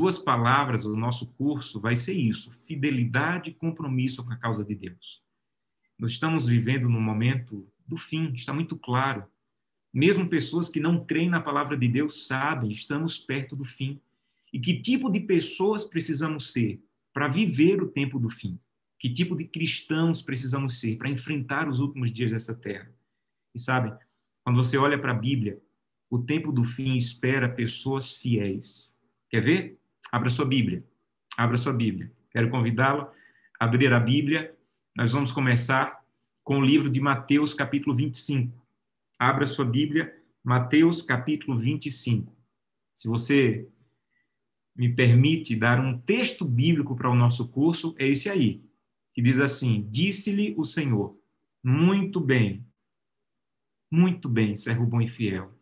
duas palavras do nosso curso vai ser isso: fidelidade e compromisso com a causa de Deus. Nós estamos vivendo no momento do fim, está muito claro. Mesmo pessoas que não creem na palavra de Deus sabem, estamos perto do fim. E que tipo de pessoas precisamos ser para viver o tempo do fim? Que tipo de cristãos precisamos ser para enfrentar os últimos dias dessa terra? E sabe, quando você olha para a Bíblia, o tempo do fim espera pessoas fiéis. Quer ver? Abra sua Bíblia. Abra sua Bíblia. Quero convidá-lo a abrir a Bíblia. Nós vamos começar com o livro de Mateus, capítulo 25. Abra sua Bíblia, Mateus, capítulo 25. Se você me permite dar um texto bíblico para o nosso curso, é esse aí, que diz assim: Disse-lhe o Senhor, muito bem, muito bem, servo bom e fiel.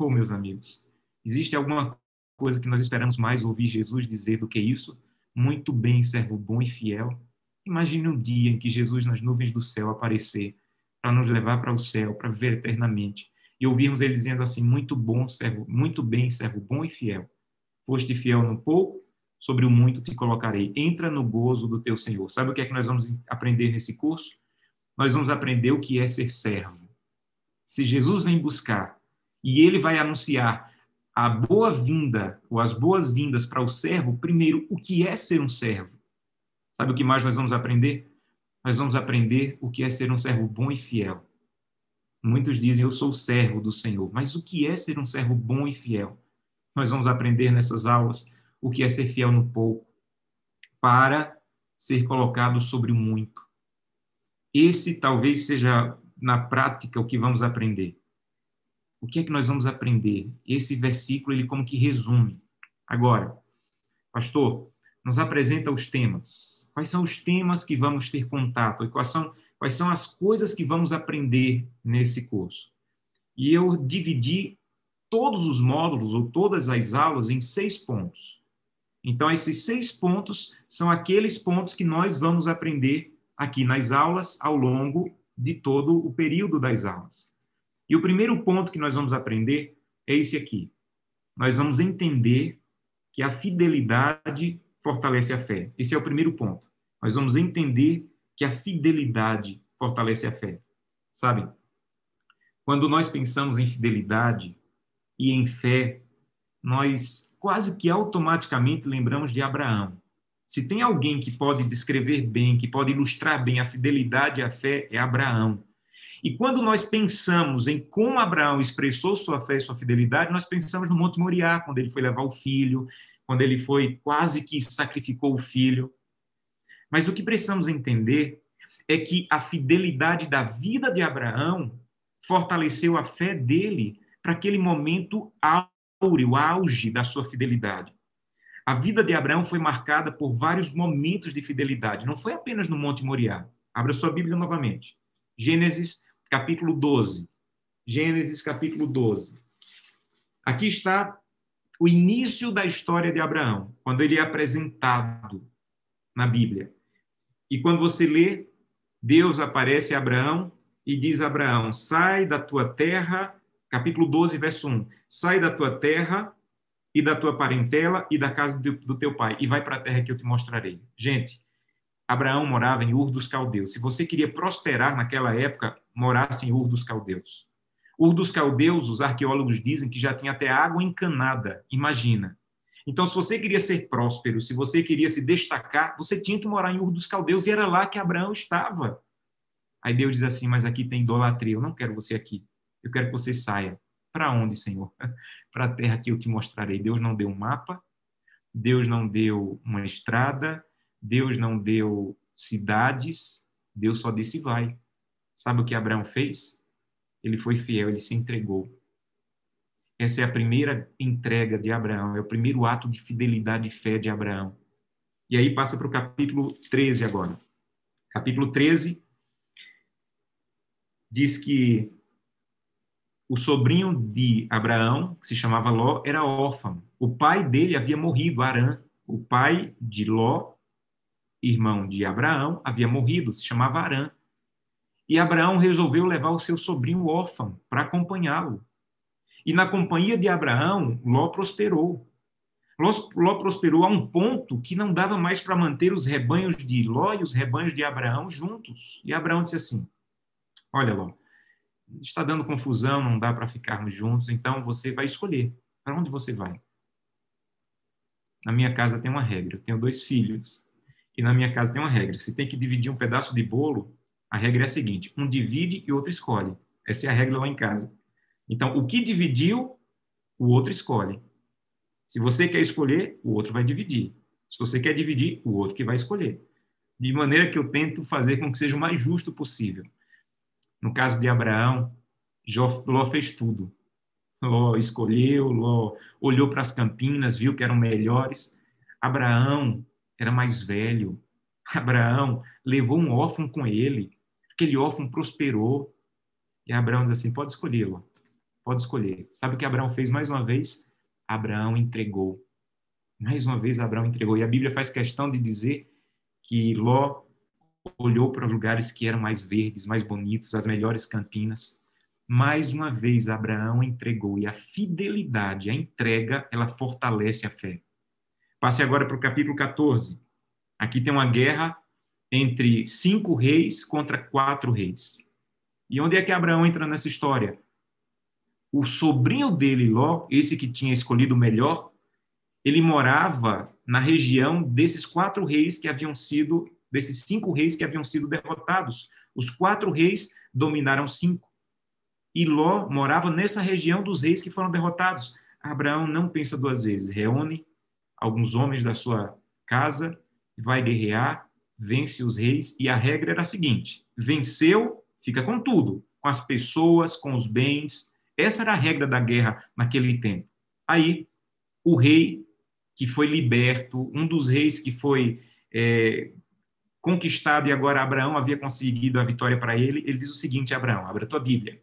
Oh, meus amigos, existe alguma coisa que nós esperamos mais ouvir Jesus dizer do que isso? Muito bem, servo bom e fiel. Imagine um dia em que Jesus, nas nuvens do céu, aparecer para nos levar para o céu, para viver eternamente. E ouvirmos ele dizendo assim: Muito bom, servo, muito bem, servo bom e fiel. Foste fiel no pouco, sobre o muito te colocarei. Entra no gozo do teu Senhor. Sabe o que é que nós vamos aprender nesse curso? Nós vamos aprender o que é ser servo. Se Jesus vem buscar e ele vai anunciar a boa-vinda ou as boas-vindas para o servo, primeiro, o que é ser um servo? Sabe o que mais nós vamos aprender? Nós vamos aprender o que é ser um servo bom e fiel. Muitos dizem, eu sou servo do Senhor. Mas o que é ser um servo bom e fiel? Nós vamos aprender nessas aulas o que é ser fiel no pouco, para ser colocado sobre o muito. Esse talvez seja, na prática, o que vamos aprender. O que é que nós vamos aprender? Esse versículo, ele como que resume. Agora, pastor, nos apresenta os temas. Quais são os temas que vamos ter contato? Quais são, quais são as coisas que vamos aprender nesse curso? E eu dividi todos os módulos ou todas as aulas em seis pontos. Então, esses seis pontos são aqueles pontos que nós vamos aprender aqui nas aulas ao longo de todo o período das aulas. E o primeiro ponto que nós vamos aprender é esse aqui. Nós vamos entender que a fidelidade fortalece a fé. Esse é o primeiro ponto. Nós vamos entender que a fidelidade fortalece a fé. Sabe? Quando nós pensamos em fidelidade, e em fé, nós quase que automaticamente lembramos de Abraão. Se tem alguém que pode descrever bem, que pode ilustrar bem a fidelidade e a fé, é Abraão. E quando nós pensamos em como Abraão expressou sua fé e sua fidelidade, nós pensamos no Monte Moriá, quando ele foi levar o filho, quando ele foi quase que sacrificou o filho. Mas o que precisamos entender é que a fidelidade da vida de Abraão fortaleceu a fé dele para aquele momento áureo, auge da sua fidelidade. A vida de Abraão foi marcada por vários momentos de fidelidade, não foi apenas no Monte Moriá. Abra sua Bíblia novamente. Gênesis, capítulo 12. Gênesis, capítulo 12. Aqui está o início da história de Abraão, quando ele é apresentado na Bíblia. E quando você lê, Deus aparece a Abraão e diz a Abraão: sai da tua terra capítulo 12, verso 1. Sai da tua terra e da tua parentela e da casa do teu pai e vai para a terra que eu te mostrarei. Gente, Abraão morava em Ur dos Caldeus. Se você queria prosperar naquela época, morasse em Ur dos Caldeus. Ur dos Caldeus, os arqueólogos dizem que já tinha até água encanada. Imagina. Então, se você queria ser próspero, se você queria se destacar, você tinha que morar em Ur dos Caldeus e era lá que Abraão estava. Aí Deus diz assim: Mas aqui tem idolatria, eu não quero você aqui. Eu quero que você saia. Para onde, Senhor? Para a terra que eu te mostrarei. Deus não deu um mapa, Deus não deu uma estrada, Deus não deu cidades, Deus só disse vai. Sabe o que Abraão fez? Ele foi fiel, ele se entregou. Essa é a primeira entrega de Abraão, é o primeiro ato de fidelidade e fé de Abraão. E aí passa para o capítulo 13 agora. Capítulo 13 diz que o sobrinho de Abraão, que se chamava Ló, era órfão. O pai dele havia morrido, Arã. O pai de Ló, irmão de Abraão, havia morrido, se chamava Arã. E Abraão resolveu levar o seu sobrinho órfão para acompanhá-lo. E na companhia de Abraão, Ló prosperou. Ló prosperou a um ponto que não dava mais para manter os rebanhos de Ló e os rebanhos de Abraão juntos. E Abraão disse assim: Olha, Ló, está dando confusão, não dá para ficarmos juntos, então você vai escolher. Para onde você vai? Na minha casa tem uma regra. Eu tenho dois filhos. E na minha casa tem uma regra. Se tem que dividir um pedaço de bolo, a regra é a seguinte: um divide e outro escolhe. Essa é a regra lá em casa. Então, o que dividiu, o outro escolhe. Se você quer escolher, o outro vai dividir. Se você quer dividir, o outro que vai escolher. De maneira que eu tento fazer com que seja o mais justo possível. No caso de Abraão, Ló fez tudo. Ló escolheu, Ló olhou para as campinas, viu que eram melhores. Abraão era mais velho. Abraão levou um órfão com ele. Aquele órfão prosperou. E Abraão diz assim: pode escolher, Ló. Pode escolher. Sabe o que Abraão fez mais uma vez? Abraão entregou. Mais uma vez, Abraão entregou. E a Bíblia faz questão de dizer que Ló olhou para lugares que eram mais verdes, mais bonitos, as melhores campinas. Mais uma vez, Abraão entregou. E a fidelidade, a entrega, ela fortalece a fé. Passe agora para o capítulo 14. Aqui tem uma guerra entre cinco reis contra quatro reis. E onde é que Abraão entra nessa história? o sobrinho dele, Ló, esse que tinha escolhido o melhor, ele morava na região desses quatro reis que haviam sido, desses cinco reis que haviam sido derrotados. Os quatro reis dominaram cinco. E Ló morava nessa região dos reis que foram derrotados. Abraão não pensa duas vezes, reúne alguns homens da sua casa, vai guerrear, vence os reis, e a regra era a seguinte: venceu, fica com tudo, com as pessoas, com os bens, essa era a regra da guerra naquele tempo. Aí, o rei que foi liberto, um dos reis que foi é, conquistado e agora Abraão havia conseguido a vitória para ele, ele diz o seguinte: Abraão, abra a tua Bíblia.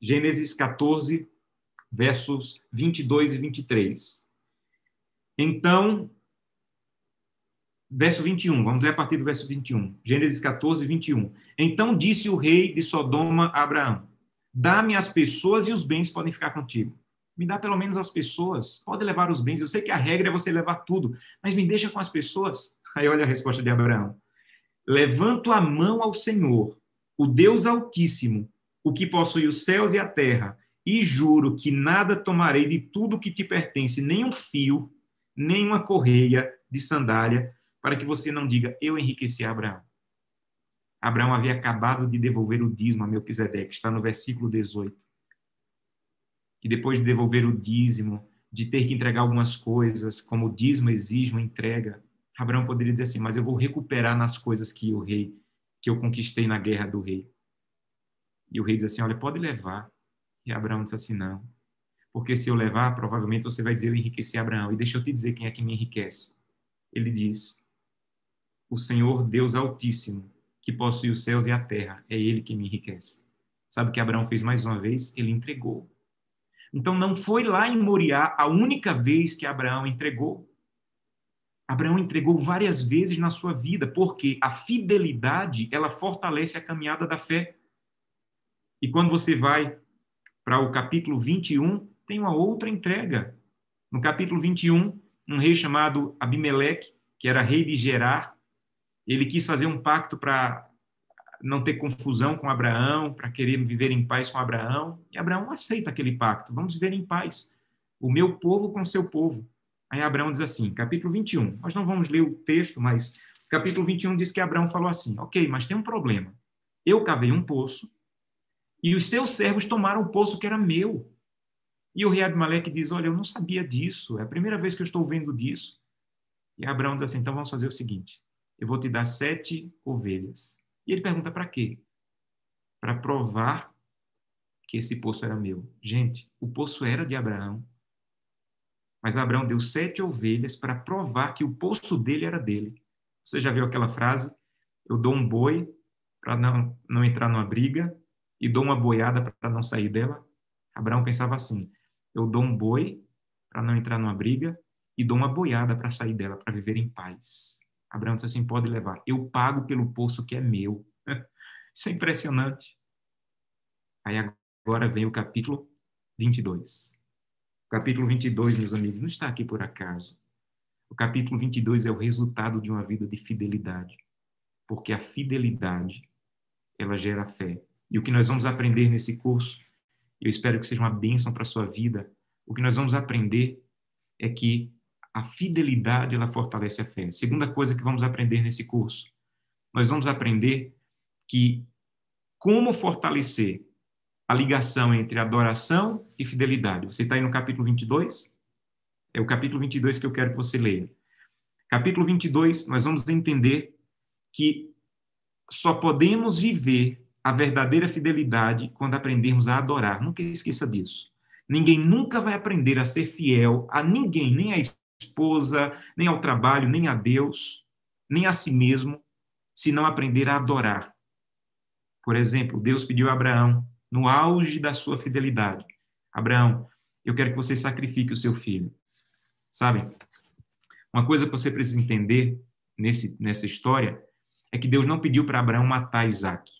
Gênesis 14, versos 22 e 23. Então, verso 21, vamos ler a partir do verso 21. Gênesis 14, 21. Então disse o rei de Sodoma a Abraão: Dá-me as pessoas e os bens podem ficar contigo. Me dá pelo menos as pessoas. Pode levar os bens. Eu sei que a regra é você levar tudo, mas me deixa com as pessoas. Aí olha a resposta de Abraão. Levanto a mão ao Senhor, o Deus Altíssimo, o que possui os céus e a terra, e juro que nada tomarei de tudo que te pertence, nem um fio, nem uma correia de sandália, para que você não diga, eu enriqueci Abraão. Abraão havia acabado de devolver o dízimo a Melquisedeque, está no versículo 18. E depois de devolver o dízimo, de ter que entregar algumas coisas, como o dízimo exige uma entrega, Abraão poderia dizer assim: Mas eu vou recuperar nas coisas que o rei, que eu conquistei na guerra do rei. E o rei diz assim: Olha, pode levar. E Abraão disse assim: Não. Porque se eu levar, provavelmente você vai dizer: Eu enriqueci Abraão. E deixa eu te dizer quem é que me enriquece. Ele diz: O Senhor Deus Altíssimo que possui os céus e a terra. É ele que me enriquece. Sabe o que Abraão fez mais uma vez? Ele entregou. Então não foi lá em Moriá a única vez que Abraão entregou. Abraão entregou várias vezes na sua vida, porque a fidelidade, ela fortalece a caminhada da fé. E quando você vai para o capítulo 21, tem uma outra entrega. No capítulo 21, um rei chamado Abimeleque, que era rei de Gerar, ele quis fazer um pacto para não ter confusão com Abraão, para querer viver em paz com Abraão. E Abraão aceita aquele pacto. Vamos viver em paz. O meu povo com o seu povo. Aí Abraão diz assim, capítulo 21. Nós não vamos ler o texto, mas capítulo 21 diz que Abraão falou assim: Ok, mas tem um problema. Eu cavei um poço e os seus servos tomaram o poço que era meu. E o rei Abimeleque diz: Olha, eu não sabia disso. É a primeira vez que eu estou vendo disso. E Abraão diz assim: Então vamos fazer o seguinte eu vou te dar sete ovelhas. E ele pergunta para quê? Para provar que esse poço era meu. Gente, o poço era de Abraão. Mas Abraão deu sete ovelhas para provar que o poço dele era dele. Você já viu aquela frase? Eu dou um boi para não, não entrar numa briga e dou uma boiada para não sair dela. Abraão pensava assim: eu dou um boi para não entrar numa briga e dou uma boiada para sair dela, para viver em paz. Abraão disse assim: pode levar. Eu pago pelo poço que é meu. Isso é impressionante. Aí agora vem o capítulo 22. O capítulo 22, meus amigos, não está aqui por acaso. O capítulo 22 é o resultado de uma vida de fidelidade. Porque a fidelidade, ela gera fé. E o que nós vamos aprender nesse curso, eu espero que seja uma bênção para a sua vida, o que nós vamos aprender é que a fidelidade, ela fortalece a fé. Segunda coisa que vamos aprender nesse curso, nós vamos aprender que como fortalecer a ligação entre adoração e fidelidade. Você está aí no capítulo 22? É o capítulo 22 que eu quero que você leia. Capítulo 22, nós vamos entender que só podemos viver a verdadeira fidelidade quando aprendermos a adorar. Nunca esqueça disso. Ninguém nunca vai aprender a ser fiel a ninguém, nem à esposa, nem ao trabalho, nem a Deus, nem a si mesmo, se não aprender a adorar. Por exemplo, Deus pediu a Abraão, no auge da sua fidelidade: Abraão, eu quero que você sacrifique o seu filho. Sabe? Uma coisa que você precisa entender nesse, nessa história é que Deus não pediu para Abraão matar Isaac.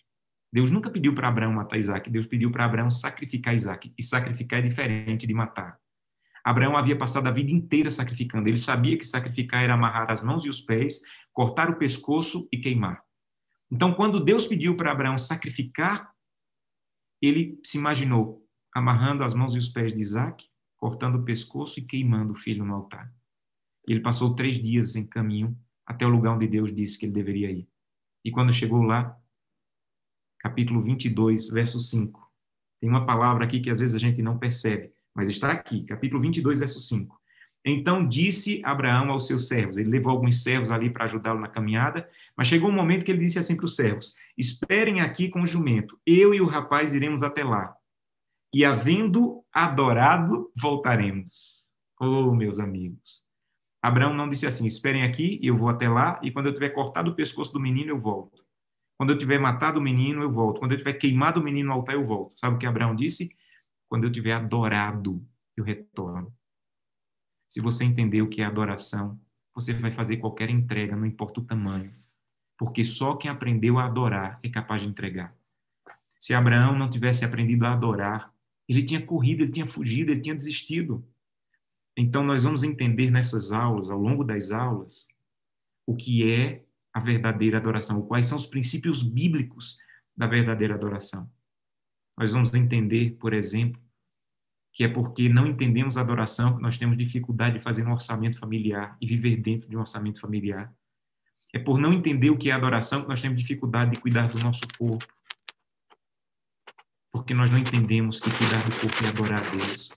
Deus nunca pediu para Abraão matar Isaac. Deus pediu para Abraão sacrificar Isaac. E sacrificar é diferente de matar. Abraão havia passado a vida inteira sacrificando. Ele sabia que sacrificar era amarrar as mãos e os pés, cortar o pescoço e queimar. Então, quando Deus pediu para Abraão sacrificar, ele se imaginou amarrando as mãos e os pés de Isaac, cortando o pescoço e queimando o filho no altar. Ele passou três dias em caminho até o lugar onde Deus disse que ele deveria ir. E quando chegou lá, capítulo 22, verso 5, tem uma palavra aqui que às vezes a gente não percebe, mas está aqui, capítulo 22, verso 5. Então disse Abraão aos seus servos, ele levou alguns servos ali para ajudá-lo na caminhada, mas chegou um momento que ele disse assim para os servos: Esperem aqui com o jumento, eu e o rapaz iremos até lá, e havendo adorado, voltaremos. Oh, meus amigos, Abraão não disse assim: esperem aqui, eu vou até lá, e quando eu tiver cortado o pescoço do menino, eu volto. Quando eu tiver matado o menino, eu volto. Quando eu tiver queimado o menino no altar, eu volto. Sabe o que Abraão disse? Quando eu tiver adorado, eu retorno. Se você entender o que é adoração, você vai fazer qualquer entrega, não importa o tamanho. Porque só quem aprendeu a adorar é capaz de entregar. Se Abraão não tivesse aprendido a adorar, ele tinha corrido, ele tinha fugido, ele tinha desistido. Então, nós vamos entender nessas aulas, ao longo das aulas, o que é a verdadeira adoração, quais são os princípios bíblicos da verdadeira adoração. Nós vamos entender, por exemplo, que é porque não entendemos a adoração que nós temos dificuldade de fazer um orçamento familiar e viver dentro de um orçamento familiar. É por não entender o que é adoração que nós temos dificuldade de cuidar do nosso corpo. Porque nós não entendemos que cuidar do corpo é adorar a Deus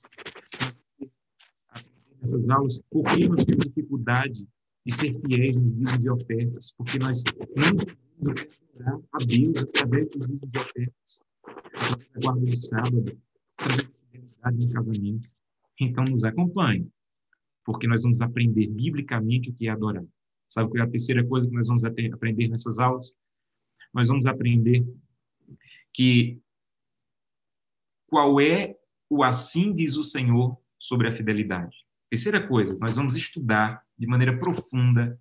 essas aulas por que nós temos dificuldade de ser fiéis no dízimo de ofertas, porque nós não orar a Deus através do dízimo de ofertas, através da guarda do sábado, através da fidelidade no casamento. Então, nos acompanhe, porque nós vamos aprender biblicamente o que é adorar. Sabe qual é a terceira coisa que nós vamos aprender nessas aulas? Nós vamos aprender que qual é o assim diz o Senhor sobre a fidelidade. Terceira coisa, nós vamos estudar de maneira profunda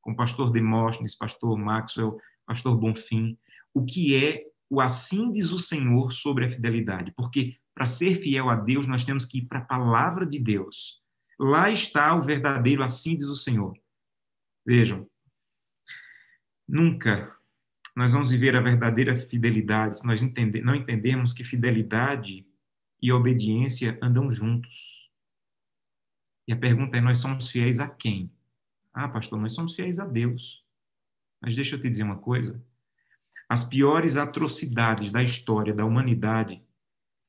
com o pastor Demóstenes, pastor Maxwell, pastor Bonfim, o que é o assim diz o Senhor sobre a fidelidade. Porque para ser fiel a Deus, nós temos que ir para a palavra de Deus. Lá está o verdadeiro assim diz o Senhor. Vejam, nunca nós vamos viver a verdadeira fidelidade se nós entender, não entendermos que fidelidade e obediência andam juntos. E a pergunta é: nós somos fiéis a quem? Ah, pastor, nós somos fiéis a Deus. Mas deixa eu te dizer uma coisa: as piores atrocidades da história da humanidade,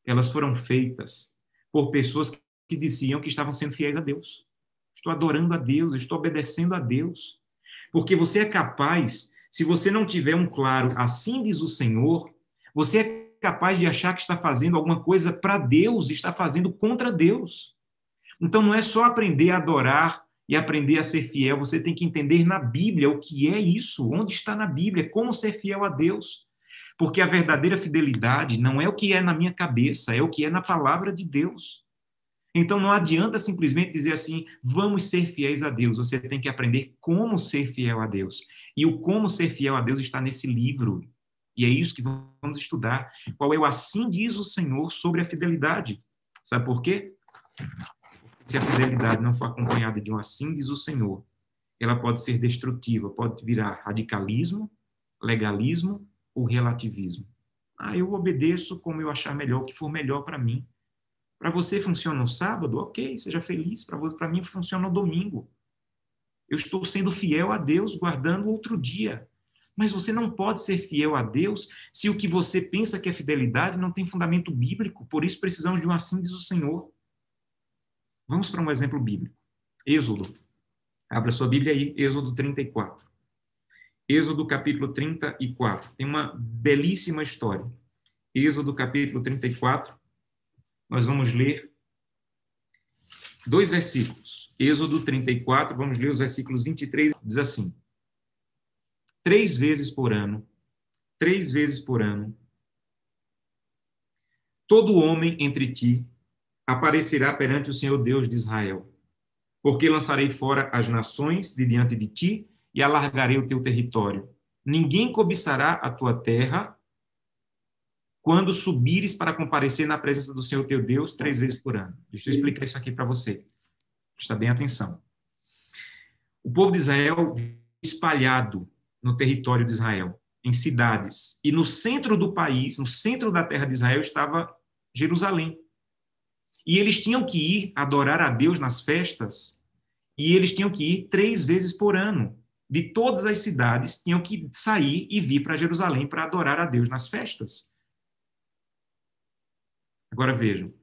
elas foram feitas por pessoas que diziam que estavam sendo fiéis a Deus. Estou adorando a Deus, estou obedecendo a Deus. Porque você é capaz, se você não tiver um claro, assim diz o Senhor, você é capaz de achar que está fazendo alguma coisa para Deus, está fazendo contra Deus. Então não é só aprender a adorar e aprender a ser fiel, você tem que entender na Bíblia o que é isso, onde está na Bíblia, como ser fiel a Deus. Porque a verdadeira fidelidade não é o que é na minha cabeça, é o que é na palavra de Deus. Então não adianta simplesmente dizer assim, vamos ser fiéis a Deus. Você tem que aprender como ser fiel a Deus. E o como ser fiel a Deus está nesse livro. E é isso que vamos estudar. Qual é o assim diz o Senhor sobre a fidelidade? Sabe por quê? Se a fidelidade não for acompanhada de um assim diz o Senhor, ela pode ser destrutiva, pode virar radicalismo, legalismo ou relativismo. Ah, eu obedeço como eu achar melhor, o que for melhor para mim. Para você funciona no sábado? Ok, seja feliz. Para mim funciona no domingo. Eu estou sendo fiel a Deus, guardando outro dia. Mas você não pode ser fiel a Deus se o que você pensa que é fidelidade não tem fundamento bíblico. Por isso precisamos de um assim diz o Senhor. Vamos para um exemplo bíblico. Êxodo. Abra sua Bíblia aí, Êxodo 34. Êxodo capítulo 34. Tem uma belíssima história. Êxodo capítulo 34. Nós vamos ler dois versículos. Êxodo 34, vamos ler os versículos 23, diz assim: Três vezes por ano, três vezes por ano, todo homem entre ti aparecerá perante o Senhor Deus de Israel, porque lançarei fora as nações de diante de ti e alargarei o teu território. Ninguém cobiçará a tua terra quando subires para comparecer na presença do Senhor teu Deus três vezes por ano. Deixa eu explicar isso aqui para você. Presta bem atenção. O povo de Israel espalhado no território de Israel, em cidades. E no centro do país, no centro da terra de Israel, estava Jerusalém. E eles tinham que ir adorar a Deus nas festas, e eles tinham que ir três vezes por ano. De todas as cidades, tinham que sair e vir para Jerusalém para adorar a Deus nas festas. Agora vejam.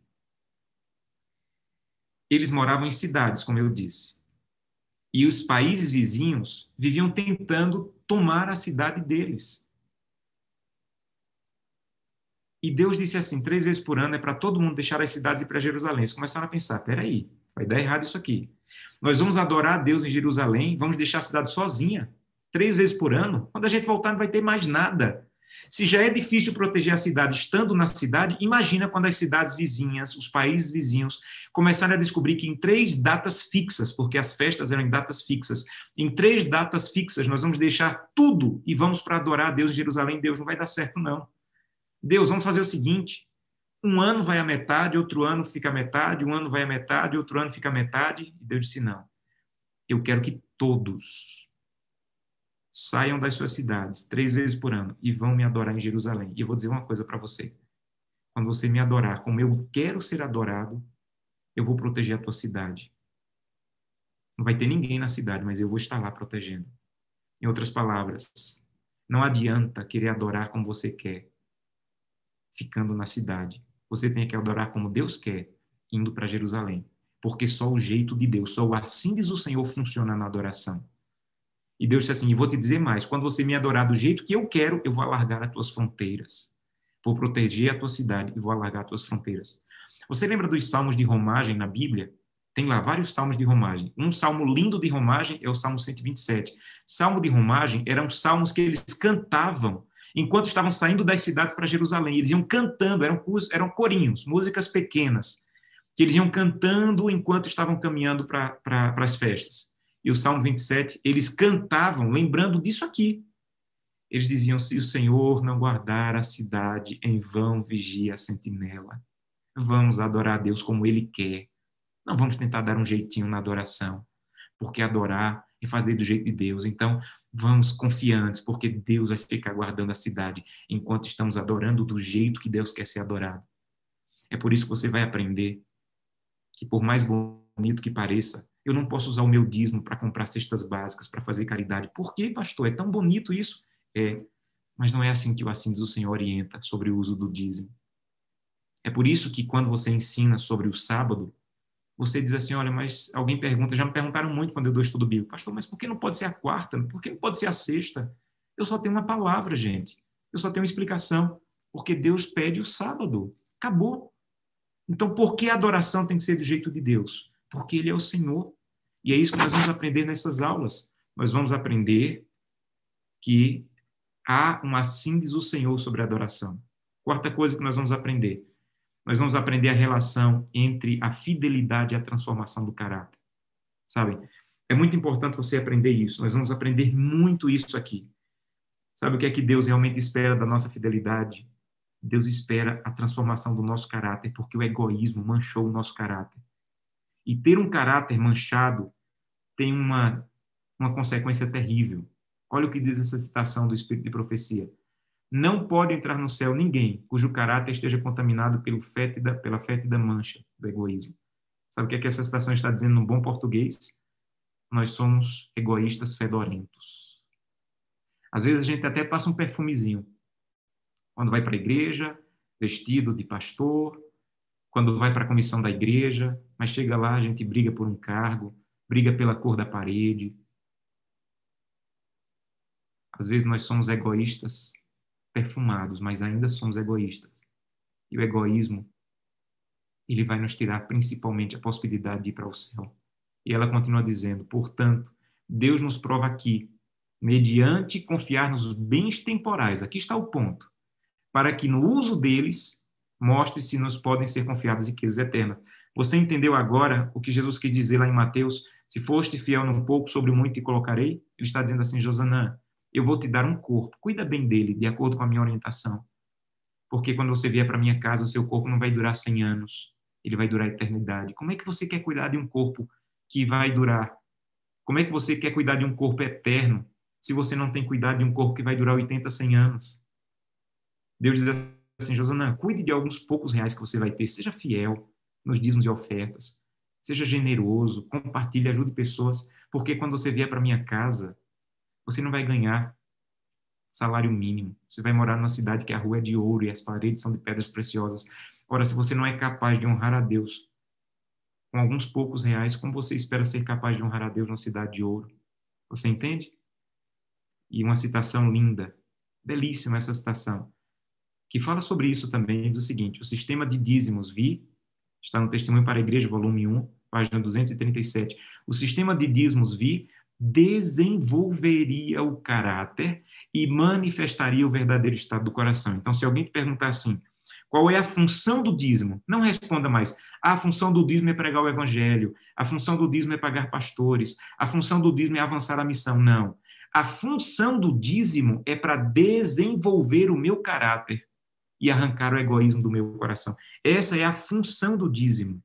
Eles moravam em cidades, como eu disse. E os países vizinhos viviam tentando tomar a cidade deles. E Deus disse assim, três vezes por ano é para todo mundo deixar as cidades e para Jerusalém. Eles começaram a pensar, peraí, vai dar errado isso aqui. Nós vamos adorar a Deus em Jerusalém, vamos deixar a cidade sozinha, três vezes por ano. Quando a gente voltar, não vai ter mais nada. Se já é difícil proteger a cidade estando na cidade, imagina quando as cidades vizinhas, os países vizinhos, começarem a descobrir que em três datas fixas, porque as festas eram em datas fixas, em três datas fixas nós vamos deixar tudo e vamos para adorar a Deus em Jerusalém. Deus não vai dar certo, não. Deus, vamos fazer o seguinte: um ano vai a metade, outro ano fica a metade, um ano vai a metade, outro ano fica a metade. E Deus disse: não. Eu quero que todos saiam das suas cidades três vezes por ano e vão me adorar em Jerusalém. E eu vou dizer uma coisa para você. Quando você me adorar como eu quero ser adorado, eu vou proteger a tua cidade. Não vai ter ninguém na cidade, mas eu vou estar lá protegendo. Em outras palavras, não adianta querer adorar como você quer, ficando na cidade. Você tem que adorar como Deus quer, indo para Jerusalém. Porque só o jeito de Deus, só o assim diz o Senhor funciona na adoração. E Deus disse assim: e vou te dizer mais: quando você me adorar do jeito que eu quero, eu vou alargar as tuas fronteiras. Vou proteger a tua cidade e vou alargar as tuas fronteiras. Você lembra dos salmos de romagem na Bíblia? Tem lá vários salmos de romagem. Um salmo lindo de romagem é o Salmo 127. Salmo de romagem eram salmos que eles cantavam enquanto estavam saindo das cidades para Jerusalém. Eles iam cantando, eram, eram corinhos, músicas pequenas, que eles iam cantando enquanto estavam caminhando para as festas e o Salmo 27, eles cantavam lembrando disso aqui. Eles diziam: Se o Senhor não guardar a cidade, em vão vigia a sentinela. Vamos adorar a Deus como Ele quer. Não vamos tentar dar um jeitinho na adoração, porque adorar é fazer do jeito de Deus. Então, vamos confiantes, porque Deus vai ficar guardando a cidade enquanto estamos adorando do jeito que Deus quer ser adorado. É por isso que você vai aprender que, por mais bonito que pareça, eu não posso usar o meu dízimo para comprar cestas básicas, para fazer caridade. Por quê, pastor? É tão bonito isso? É, mas não é assim que o assim diz o Senhor orienta sobre o uso do dízimo. É por isso que quando você ensina sobre o sábado, você diz assim, olha, mas alguém pergunta, já me perguntaram muito quando eu dou estudo bíblico, pastor, mas por que não pode ser a quarta? Por que não pode ser a sexta? Eu só tenho uma palavra, gente. Eu só tenho uma explicação. Porque Deus pede o sábado. Acabou. Então, por que a adoração tem que ser do jeito de Deus? porque Ele é o Senhor. E é isso que nós vamos aprender nessas aulas. Nós vamos aprender que há um assim diz o Senhor sobre a adoração. Quarta coisa que nós vamos aprender. Nós vamos aprender a relação entre a fidelidade e a transformação do caráter. Sabe? É muito importante você aprender isso. Nós vamos aprender muito isso aqui. Sabe o que é que Deus realmente espera da nossa fidelidade? Deus espera a transformação do nosso caráter, porque o egoísmo manchou o nosso caráter. E ter um caráter manchado tem uma, uma consequência terrível. Olha o que diz essa citação do Espírito de Profecia. Não pode entrar no céu ninguém cujo caráter esteja contaminado pelo fétida, pela fétida mancha do egoísmo. Sabe o que, é que essa citação está dizendo no bom português? Nós somos egoístas fedorentos. Às vezes a gente até passa um perfumezinho. Quando vai para a igreja, vestido de pastor, quando vai para a comissão da igreja, mas chega lá, a gente briga por um cargo, briga pela cor da parede. Às vezes nós somos egoístas perfumados, mas ainda somos egoístas. E o egoísmo, ele vai nos tirar principalmente a possibilidade de ir para o céu. E ela continua dizendo: portanto, Deus nos prova aqui, mediante confiar nos bens temporais, aqui está o ponto, para que no uso deles mostre se nos podem ser confiadas riquezas eternas. Você entendeu agora o que Jesus quis dizer lá em Mateus? Se foste fiel no pouco, sobre muito te colocarei? Ele está dizendo assim, Josanã, eu vou te dar um corpo, cuida bem dele, de acordo com a minha orientação. Porque quando você vier para minha casa, o seu corpo não vai durar 100 anos, ele vai durar a eternidade. Como é que você quer cuidar de um corpo que vai durar? Como é que você quer cuidar de um corpo eterno se você não tem cuidado de um corpo que vai durar 80, 100 anos? Deus diz assim, Josanã, cuide de alguns poucos reais que você vai ter, seja fiel nos dízimos e ofertas, seja generoso, compartilhe, ajude pessoas, porque quando você vier para minha casa, você não vai ganhar salário mínimo. Você vai morar numa cidade que a rua é de ouro e as paredes são de pedras preciosas. Ora, se você não é capaz de honrar a Deus com alguns poucos reais, como você espera ser capaz de honrar a Deus numa cidade de ouro? Você entende? E uma citação linda, belíssima essa citação, que fala sobre isso também, diz o seguinte: o sistema de dízimos vi, está no Testemunho para a Igreja, volume 1, página 237. O sistema de dízimos vi desenvolveria o caráter e manifestaria o verdadeiro estado do coração. Então, se alguém te perguntar assim, qual é a função do dízimo? Não responda mais. Ah, a função do dízimo é pregar o evangelho. A função do dízimo é pagar pastores. A função do dízimo é avançar a missão. Não. A função do dízimo é para desenvolver o meu caráter e arrancar o egoísmo do meu coração. Essa é a função do dízimo.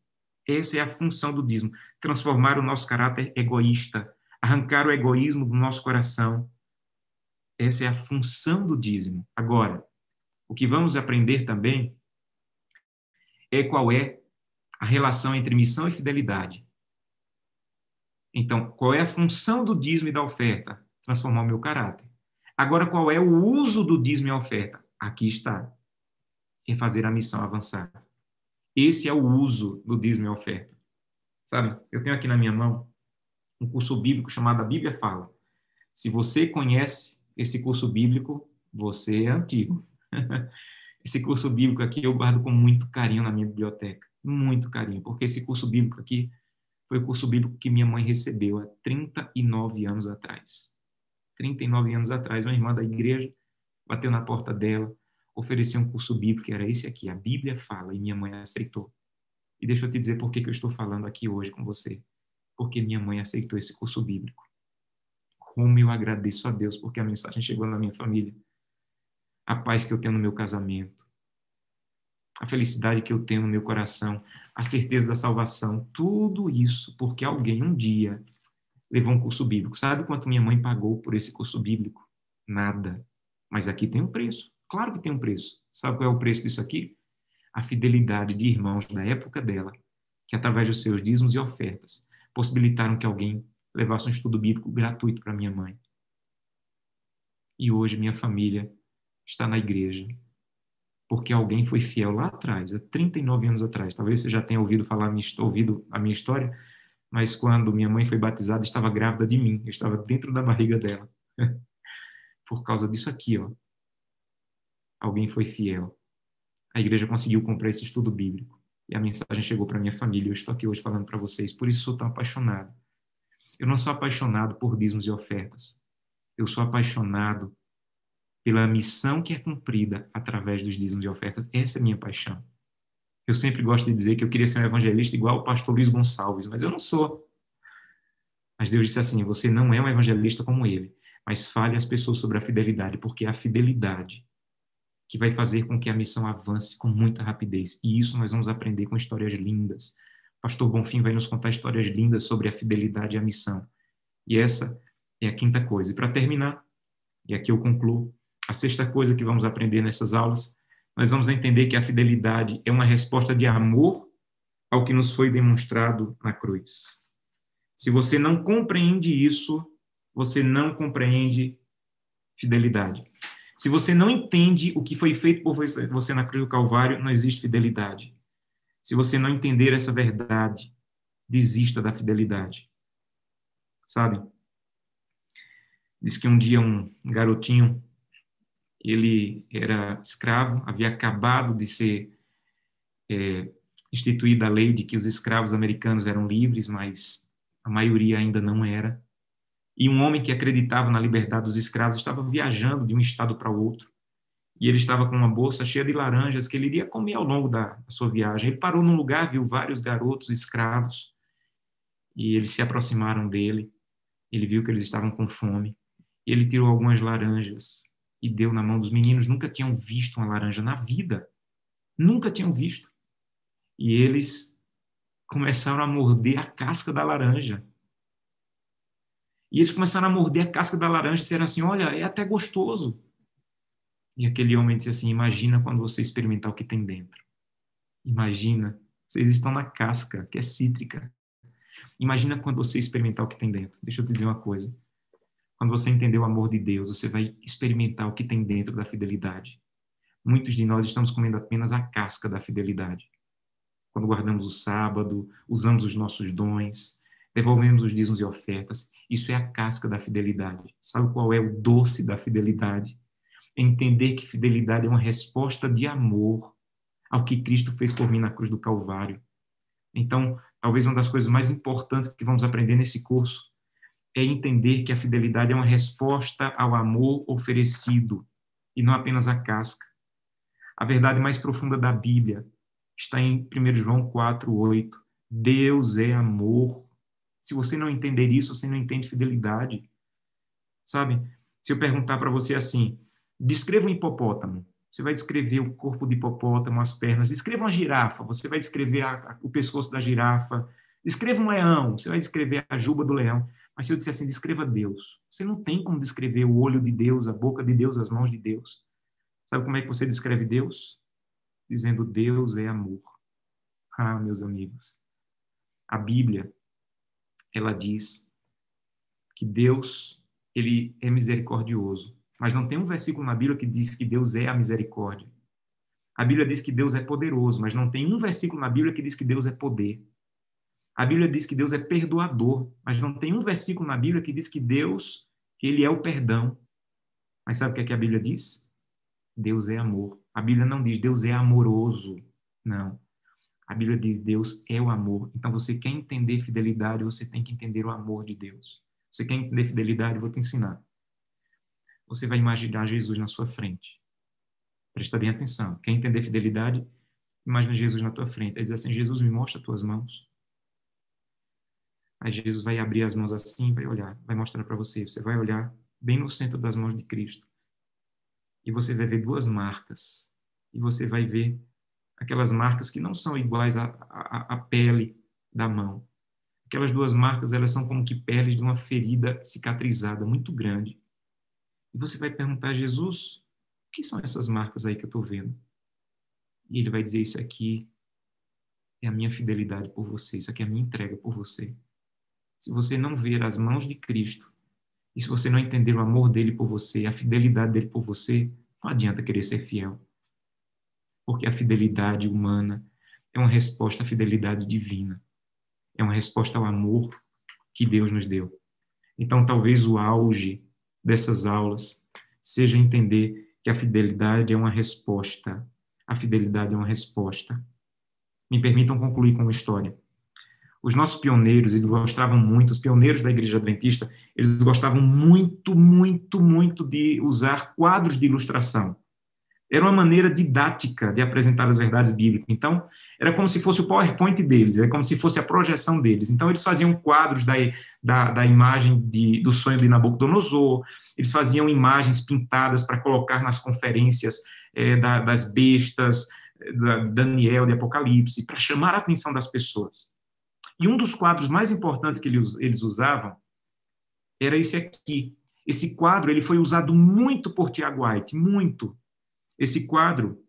Essa é a função do dízimo. Transformar o nosso caráter egoísta, arrancar o egoísmo do nosso coração. Essa é a função do dízimo. Agora, o que vamos aprender também é qual é a relação entre missão e fidelidade. Então, qual é a função do dízimo e da oferta? Transformar o meu caráter. Agora, qual é o uso do dízimo e a oferta? Aqui está. É fazer a missão avançar. Esse é o uso do dízimo e a oferta. Sabe, eu tenho aqui na minha mão um curso bíblico chamado A Bíblia Fala. Se você conhece esse curso bíblico, você é antigo. esse curso bíblico aqui eu guardo com muito carinho na minha biblioteca. Muito carinho, porque esse curso bíblico aqui foi o curso bíblico que minha mãe recebeu há 39 anos atrás. 39 anos atrás, uma irmã da igreja bateu na porta dela, ofereceu um curso bíblico, que era esse aqui, a Bíblia Fala, e minha mãe aceitou. E deixa eu te dizer por que, que eu estou falando aqui hoje com você porque minha mãe aceitou esse curso bíblico. Como eu agradeço a Deus porque a mensagem chegou na minha família. A paz que eu tenho no meu casamento, a felicidade que eu tenho no meu coração, a certeza da salvação, tudo isso porque alguém um dia levou um curso bíblico. Sabe quanto minha mãe pagou por esse curso bíblico? Nada. Mas aqui tem um preço. Claro que tem um preço. Sabe qual é o preço disso aqui? A fidelidade de irmãos da época dela, que através dos seus dízimos e ofertas possibilitaram que alguém levasse um estudo bíblico gratuito para minha mãe. E hoje minha família está na igreja, porque alguém foi fiel lá atrás, há 39 anos atrás. Talvez você já tenha ouvido falar ouvido a minha história, mas quando minha mãe foi batizada, estava grávida de mim, eu estava dentro da barriga dela. Por causa disso aqui, ó. Alguém foi fiel. A igreja conseguiu comprar esse estudo bíblico e a mensagem chegou para minha família. Eu estou aqui hoje falando para vocês, por isso sou tão apaixonado. Eu não sou apaixonado por dízimos e ofertas. Eu sou apaixonado pela missão que é cumprida através dos dízimos e ofertas. Essa é a minha paixão. Eu sempre gosto de dizer que eu queria ser um evangelista igual o pastor Luiz Gonçalves, mas eu não sou. Mas Deus disse assim: você não é um evangelista como ele, mas fale às pessoas sobre a fidelidade, porque a fidelidade que vai fazer com que a missão avance com muita rapidez. E isso nós vamos aprender com histórias lindas. Pastor Bonfim vai nos contar histórias lindas sobre a fidelidade a missão. E essa é a quinta coisa. E para terminar, e aqui eu concluo, a sexta coisa que vamos aprender nessas aulas, nós vamos entender que a fidelidade é uma resposta de amor ao que nos foi demonstrado na cruz. Se você não compreende isso, você não compreende fidelidade. Se você não entende o que foi feito por você na cruz do Calvário, não existe fidelidade. Se você não entender essa verdade, desista da fidelidade. Sabe? Diz que um dia um garotinho, ele era escravo, havia acabado de ser é, instituída a lei de que os escravos americanos eram livres, mas a maioria ainda não era. E um homem que acreditava na liberdade dos escravos estava viajando de um estado para o outro e ele estava com uma bolsa cheia de laranjas que ele iria comer ao longo da, sua viagem. Ele parou num lugar, viu vários garotos escravos e eles se aproximaram dele. Ele viu que eles estavam com fome. Ele tirou algumas laranjas e deu na mão dos meninos. Nunca tinham visto uma laranja na vida. Nunca tinham visto. E eles começaram a morder a casca da laranja. E eles começaram a morder a casca da laranja e disseram assim: Olha, é até gostoso. E aquele homem disse assim: Imagina quando você experimentar o que tem dentro. Imagina, vocês estão na casca, que é cítrica. Imagina quando você experimentar o que tem dentro. Deixa eu te dizer uma coisa. Quando você entender o amor de Deus, você vai experimentar o que tem dentro da fidelidade. Muitos de nós estamos comendo apenas a casca da fidelidade. Quando guardamos o sábado, usamos os nossos dons, devolvemos os dízimos e ofertas, isso é a casca da fidelidade. Sabe qual é o doce da fidelidade? entender que fidelidade é uma resposta de amor ao que Cristo fez por mim na cruz do Calvário. Então, talvez uma das coisas mais importantes que vamos aprender nesse curso é entender que a fidelidade é uma resposta ao amor oferecido e não apenas a casca. A verdade mais profunda da Bíblia está em 1 João 4:8. Deus é amor. Se você não entender isso, você não entende fidelidade. Sabe? Se eu perguntar para você assim, Descreva um hipopótamo. Você vai descrever o corpo de hipopótamo, as pernas. Descreva uma girafa. Você vai descrever a, a, o pescoço da girafa. Descreva um leão. Você vai descrever a juba do leão. Mas se eu disser assim, descreva Deus. Você não tem como descrever o olho de Deus, a boca de Deus, as mãos de Deus. Sabe como é que você descreve Deus? Dizendo Deus é amor. Ah, meus amigos. A Bíblia, ela diz que Deus, ele é misericordioso. Mas não tem um versículo na Bíblia que diz que Deus é a misericórdia. A Bíblia diz que Deus é poderoso, mas não tem um versículo na Bíblia que diz que Deus é poder. A Bíblia diz que Deus é perdoador, mas não tem um versículo na Bíblia que diz que Deus, ele é o perdão. Mas sabe o que, é que a Bíblia diz? Deus é amor. A Bíblia não diz Deus é amoroso. Não. A Bíblia diz Deus é o amor. Então você quer entender fidelidade, você tem que entender o amor de Deus. Você quer entender fidelidade, vou te ensinar você vai imaginar Jesus na sua frente. Presta bem atenção. Quer entender fidelidade? Imagina Jesus na tua frente. Ele diz assim: Jesus, me mostra as tuas mãos. Aí Jesus vai abrir as mãos assim, vai olhar, vai mostrar para você. Você vai olhar bem no centro das mãos de Cristo. E você vai ver duas marcas. E você vai ver aquelas marcas que não são iguais à, à, à pele da mão. Aquelas duas marcas, elas são como que peles de uma ferida cicatrizada muito grande. E você vai perguntar a Jesus: o que são essas marcas aí que eu estou vendo? E ele vai dizer: Isso aqui é a minha fidelidade por você, isso aqui é a minha entrega por você. Se você não ver as mãos de Cristo, e se você não entender o amor dele por você, a fidelidade dele por você, não adianta querer ser fiel. Porque a fidelidade humana é uma resposta à fidelidade divina. É uma resposta ao amor que Deus nos deu. Então, talvez o auge dessas aulas seja entender que a fidelidade é uma resposta. A fidelidade é uma resposta. Me permitam concluir com uma história. Os nossos pioneiros, eles gostavam muito, os pioneiros da Igreja Adventista, eles gostavam muito, muito, muito de usar quadros de ilustração. Era uma maneira didática de apresentar as verdades bíblicas. Então, era como se fosse o PowerPoint deles, é como se fosse a projeção deles. Então, eles faziam quadros da, da, da imagem de, do sonho de Nabucodonosor, eles faziam imagens pintadas para colocar nas conferências é, da, das bestas, da Daniel, de Apocalipse, para chamar a atenção das pessoas. E um dos quadros mais importantes que eles usavam era esse aqui. Esse quadro ele foi usado muito por Tiago White, muito. Esse quadro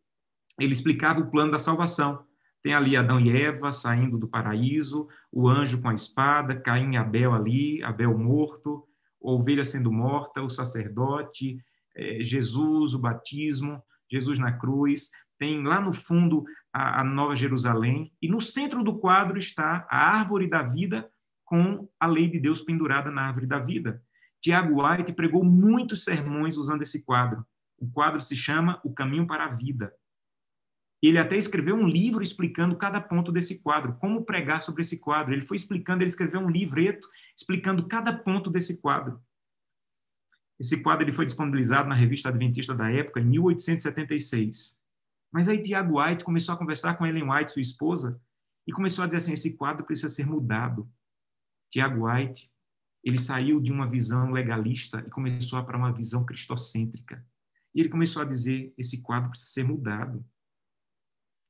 ele explicava o plano da salvação. Tem ali Adão e Eva saindo do paraíso, o anjo com a espada, Caim e Abel ali, Abel morto, a ovelha sendo morta, o sacerdote, é, Jesus, o batismo, Jesus na cruz. Tem lá no fundo a, a Nova Jerusalém, e no centro do quadro está a árvore da vida com a lei de Deus pendurada na árvore da vida. Tiago White pregou muitos sermões usando esse quadro. O quadro se chama O Caminho para a Vida. Ele até escreveu um livro explicando cada ponto desse quadro, como pregar sobre esse quadro. Ele foi explicando, ele escreveu um livreto explicando cada ponto desse quadro. Esse quadro ele foi disponibilizado na revista Adventista da época, em 1876. Mas aí Tiago White começou a conversar com Ellen White, sua esposa, e começou a dizer assim: esse quadro precisa ser mudado. Tiago White, ele saiu de uma visão legalista e começou para uma visão cristocêntrica. E ele começou a dizer: esse quadro precisa ser mudado.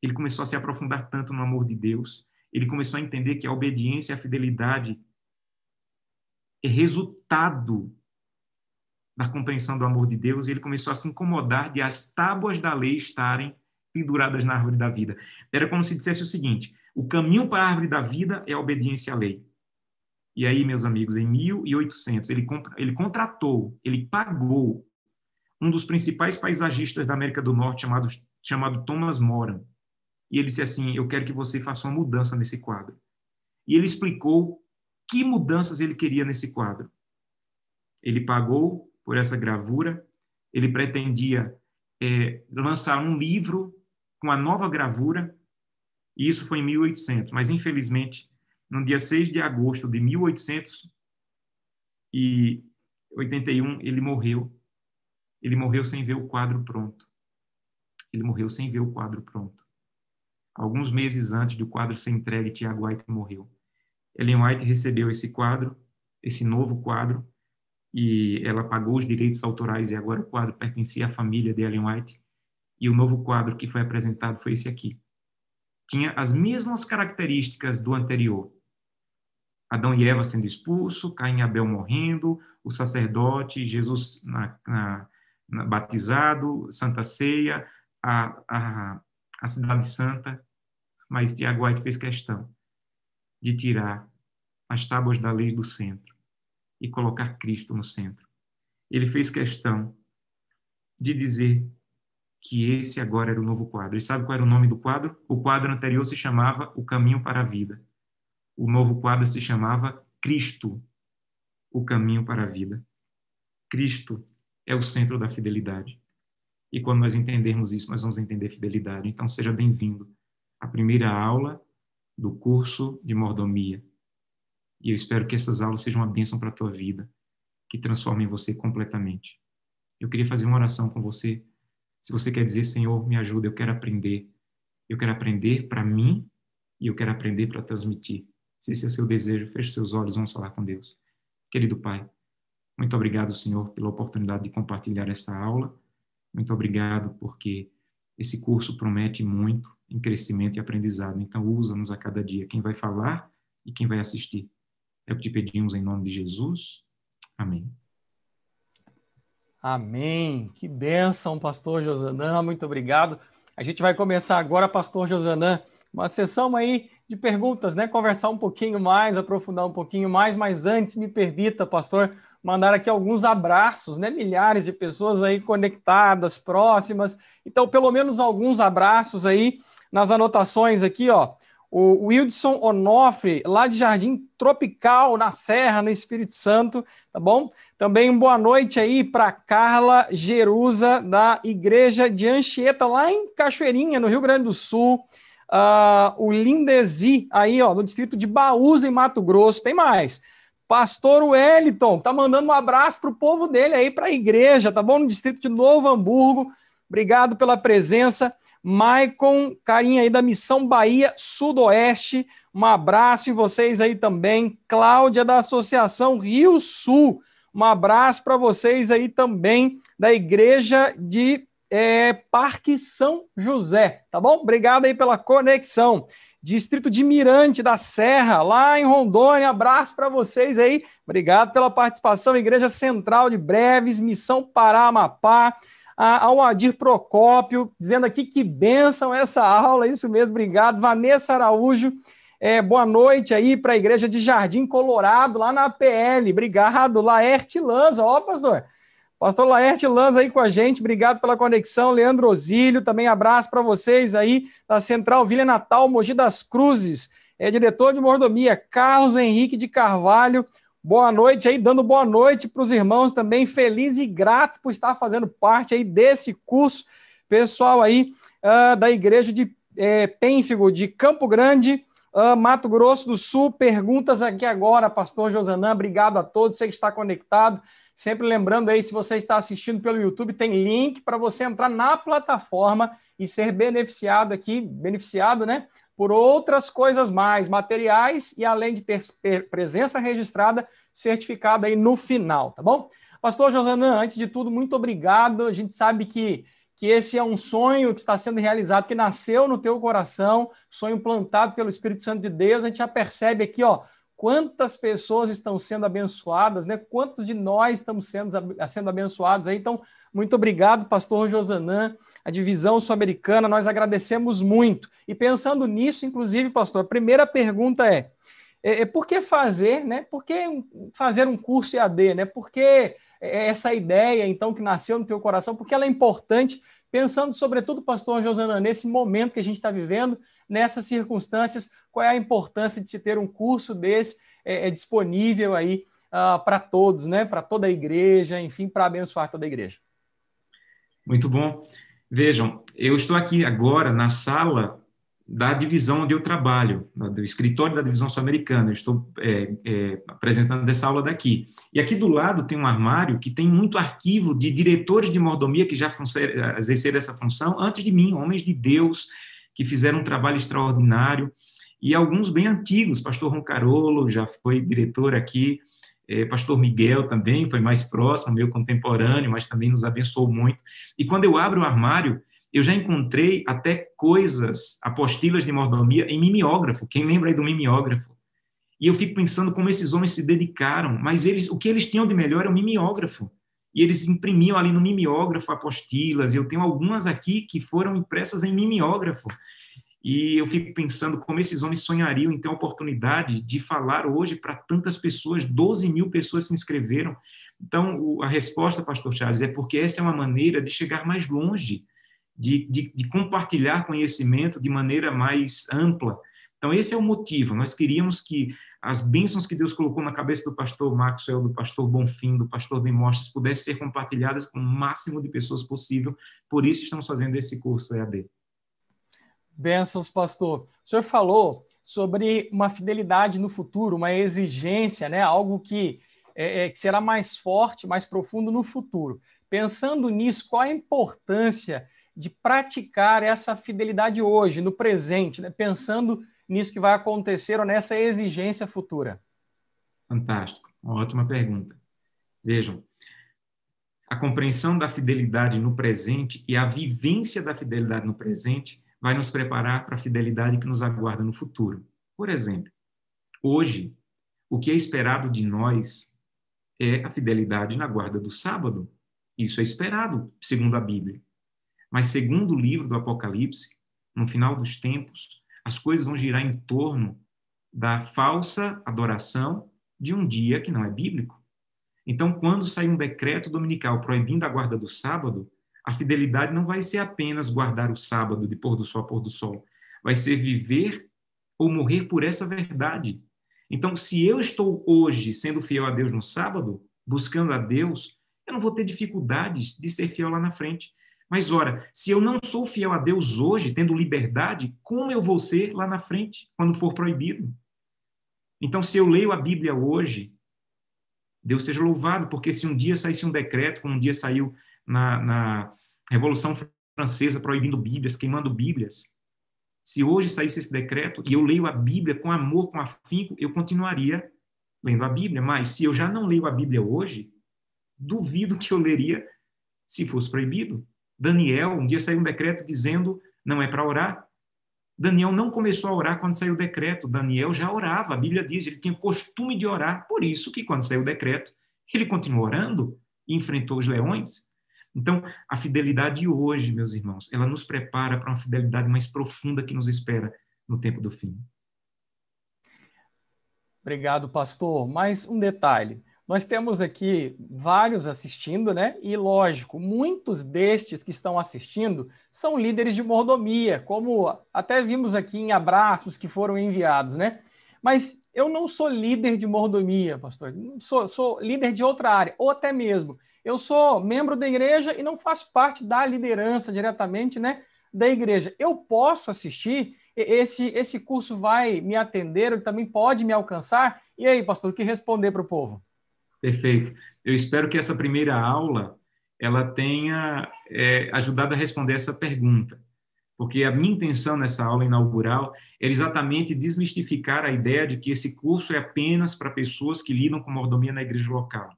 Ele começou a se aprofundar tanto no amor de Deus, ele começou a entender que a obediência e a fidelidade é resultado da compreensão do amor de Deus, e ele começou a se incomodar de as tábuas da lei estarem penduradas na árvore da vida. Era como se dissesse o seguinte: o caminho para a árvore da vida é a obediência à lei. E aí, meus amigos, em 1800, ele, ele contratou, ele pagou um dos principais paisagistas da América do Norte, chamado, chamado Thomas Moran. E ele disse assim: Eu quero que você faça uma mudança nesse quadro. E ele explicou que mudanças ele queria nesse quadro. Ele pagou por essa gravura, ele pretendia é, lançar um livro com a nova gravura, e isso foi em 1800, mas infelizmente, no dia 6 de agosto de 1881, ele morreu. Ele morreu sem ver o quadro pronto. Ele morreu sem ver o quadro pronto. Alguns meses antes do quadro ser entregue, Tiago White morreu. Ellen White recebeu esse quadro, esse novo quadro, e ela pagou os direitos autorais e agora o quadro pertencia à família de Ellen White. E o novo quadro que foi apresentado foi esse aqui. Tinha as mesmas características do anterior. Adão e Eva sendo expulsos, Caim e Abel morrendo, o sacerdote, Jesus na, na, batizado, Santa Ceia, a, a, a cidade santa. Mas Tiago White fez questão de tirar as tábuas da lei do centro e colocar Cristo no centro. Ele fez questão de dizer que esse agora era o novo quadro. E sabe qual era o nome do quadro? O quadro anterior se chamava O Caminho para a Vida. O novo quadro se chamava Cristo, o caminho para a vida. Cristo é o centro da fidelidade. E quando nós entendermos isso, nós vamos entender fidelidade. Então, seja bem-vindo à primeira aula do curso de mordomia. E eu espero que essas aulas sejam uma bênção para a tua vida, que transformem você completamente. Eu queria fazer uma oração com você. Se você quer dizer, Senhor, me ajuda, eu quero aprender. Eu quero aprender para mim e eu quero aprender para transmitir. Se esse é o seu desejo, feche seus olhos, vamos falar com Deus. Querido Pai, muito obrigado, Senhor, pela oportunidade de compartilhar essa aula. Muito obrigado porque esse curso promete muito em crescimento e aprendizado. Então, usa-nos a cada dia, quem vai falar e quem vai assistir. É o que te pedimos em nome de Jesus. Amém. Amém. Que bênção, pastor Josanã. Muito obrigado. A gente vai começar agora, pastor Josanã, uma sessão aí de perguntas, né? Conversar um pouquinho mais, aprofundar um pouquinho mais, mas antes me permita, pastor, mandar aqui alguns abraços, né? Milhares de pessoas aí conectadas, próximas. Então, pelo menos alguns abraços aí nas anotações aqui, ó. O Wildson Onofre, lá de Jardim Tropical, na Serra, no Espírito Santo, tá bom? Também boa noite aí para Carla Jerusa, da Igreja de Anchieta, lá em Cachoeirinha, no Rio Grande do Sul. Uh, o Lindesi, aí, ó, no distrito de Baús, em Mato Grosso. Tem mais. Pastor Wellington, tá mandando um abraço para o povo dele aí, para a igreja, tá bom? No distrito de Novo Hamburgo. Obrigado pela presença. Maicon, carinha aí da Missão Bahia Sudoeste, um abraço e vocês aí também. Cláudia da Associação Rio Sul, um abraço para vocês aí também da Igreja de é, Parque São José, tá bom? Obrigado aí pela conexão. Distrito de Mirante da Serra, lá em Rondônia. Abraço para vocês aí. Obrigado pela participação. Igreja Central de Breves, Missão Pará, Amapá. Ao Adir Procópio, dizendo aqui que benção essa aula. Isso mesmo, obrigado. Vanessa Araújo, é, boa noite aí para a Igreja de Jardim Colorado, lá na PL. Obrigado. Laerte Lanza, ó, pastor. Pastor Laerte Lanza aí com a gente, obrigado pela conexão. Leandro Osílio, também abraço para vocês aí da Central Vila Natal, Mogi das Cruzes, é diretor de mordomia, Carlos Henrique de Carvalho. Boa noite aí, dando boa noite para os irmãos também, feliz e grato por estar fazendo parte aí desse curso. Pessoal aí uh, da Igreja de é, Pênfigo, de Campo Grande, uh, Mato Grosso do Sul, perguntas aqui agora, pastor Josanã, obrigado a todos, você que está conectado. Sempre lembrando aí, se você está assistindo pelo YouTube, tem link para você entrar na plataforma e ser beneficiado aqui, beneficiado, né? Por outras coisas mais, materiais e além de ter presença registrada, certificado aí no final, tá bom? Pastor Josanã, antes de tudo, muito obrigado. A gente sabe que, que esse é um sonho que está sendo realizado, que nasceu no teu coração, sonho plantado pelo Espírito Santo de Deus. A gente já percebe aqui, ó, quantas pessoas estão sendo abençoadas, né? Quantos de nós estamos sendo, sendo abençoados aí? Então, muito obrigado, pastor Josanã, a divisão sul-americana, nós agradecemos muito. E pensando nisso, inclusive, pastor, a primeira pergunta é, é, é por que fazer, né? Por que fazer um curso EAD, né? Por que essa ideia, então, que nasceu no teu coração, porque ela é importante, pensando sobretudo, pastor Josanã, nesse momento que a gente está vivendo, nessas circunstâncias, qual é a importância de se ter um curso desse é, é disponível aí uh, para todos, né? Para toda a igreja, enfim, para abençoar toda a igreja. Muito bom. Vejam, eu estou aqui agora na sala da divisão onde eu trabalho, do escritório da divisão sul-americana. Estou é, é, apresentando essa aula daqui. E aqui do lado tem um armário que tem muito arquivo de diretores de mordomia que já exerceram essa função antes de mim, homens de Deus, que fizeram um trabalho extraordinário, e alguns bem antigos, pastor Roncarolo já foi diretor aqui, é, pastor Miguel também foi mais próximo, meu contemporâneo, mas também nos abençoou muito. E quando eu abro o armário, eu já encontrei até coisas, apostilas de mordomia em mimeógrafo. Quem lembra aí do mimeógrafo? E eu fico pensando como esses homens se dedicaram, mas eles, o que eles tinham de melhor é o mimeógrafo. E eles imprimiam ali no mimeógrafo apostilas. Eu tenho algumas aqui que foram impressas em mimeógrafo. E eu fico pensando como esses homens sonhariam em ter a oportunidade de falar hoje para tantas pessoas, 12 mil pessoas se inscreveram. Então, a resposta, pastor Charles, é porque essa é uma maneira de chegar mais longe, de, de, de compartilhar conhecimento de maneira mais ampla. Então, esse é o motivo. Nós queríamos que as bênçãos que Deus colocou na cabeça do pastor Maxwell, do pastor Bonfim, do pastor Demostres, pudessem ser compartilhadas com o máximo de pessoas possível. Por isso estamos fazendo esse curso EAD. Bênçãos, pastor. O senhor falou sobre uma fidelidade no futuro, uma exigência, né? algo que, é, é, que será mais forte, mais profundo no futuro. Pensando nisso, qual a importância de praticar essa fidelidade hoje, no presente, né? pensando nisso que vai acontecer ou nessa exigência futura? Fantástico, ótima pergunta. Vejam, a compreensão da fidelidade no presente e a vivência da fidelidade no presente vai nos preparar para a fidelidade que nos aguarda no futuro. Por exemplo, hoje, o que é esperado de nós é a fidelidade na guarda do sábado. Isso é esperado, segundo a Bíblia. Mas, segundo o livro do Apocalipse, no final dos tempos, as coisas vão girar em torno da falsa adoração de um dia que não é bíblico. Então, quando sair um decreto dominical proibindo a guarda do sábado, a fidelidade não vai ser apenas guardar o sábado de pôr do sol a pôr do sol, vai ser viver ou morrer por essa verdade. Então, se eu estou hoje sendo fiel a Deus no sábado, buscando a Deus, eu não vou ter dificuldades de ser fiel lá na frente. Mas ora, se eu não sou fiel a Deus hoje, tendo liberdade, como eu vou ser lá na frente, quando for proibido? Então, se eu leio a Bíblia hoje, Deus seja louvado, porque se um dia saísse um decreto, como um dia saiu na, na Revolução Francesa proibindo Bíblias, queimando Bíblias, se hoje saísse esse decreto e eu leio a Bíblia com amor, com afinco, eu continuaria lendo a Bíblia. Mas se eu já não leio a Bíblia hoje, duvido que eu leria se fosse proibido. Daniel, um dia saiu um decreto dizendo não é para orar. Daniel não começou a orar quando saiu o decreto. Daniel já orava. A Bíblia diz, ele tinha costume de orar. Por isso que quando saiu o decreto, ele continuou orando e enfrentou os leões. Então, a fidelidade hoje, meus irmãos, ela nos prepara para uma fidelidade mais profunda que nos espera no tempo do fim. Obrigado, pastor. Mais um detalhe. Nós temos aqui vários assistindo, né? E lógico, muitos destes que estão assistindo são líderes de mordomia, como até vimos aqui em abraços que foram enviados, né? Mas eu não sou líder de mordomia, pastor. Sou, sou líder de outra área, ou até mesmo eu sou membro da igreja e não faço parte da liderança diretamente, né? Da igreja. Eu posso assistir esse, esse curso vai me atender, ele também pode me alcançar? E aí, pastor, o que responder para o povo? Perfeito. Eu espero que essa primeira aula ela tenha é, ajudado a responder essa pergunta, porque a minha intenção nessa aula inaugural era exatamente desmistificar a ideia de que esse curso é apenas para pessoas que lidam com mordomia na igreja local.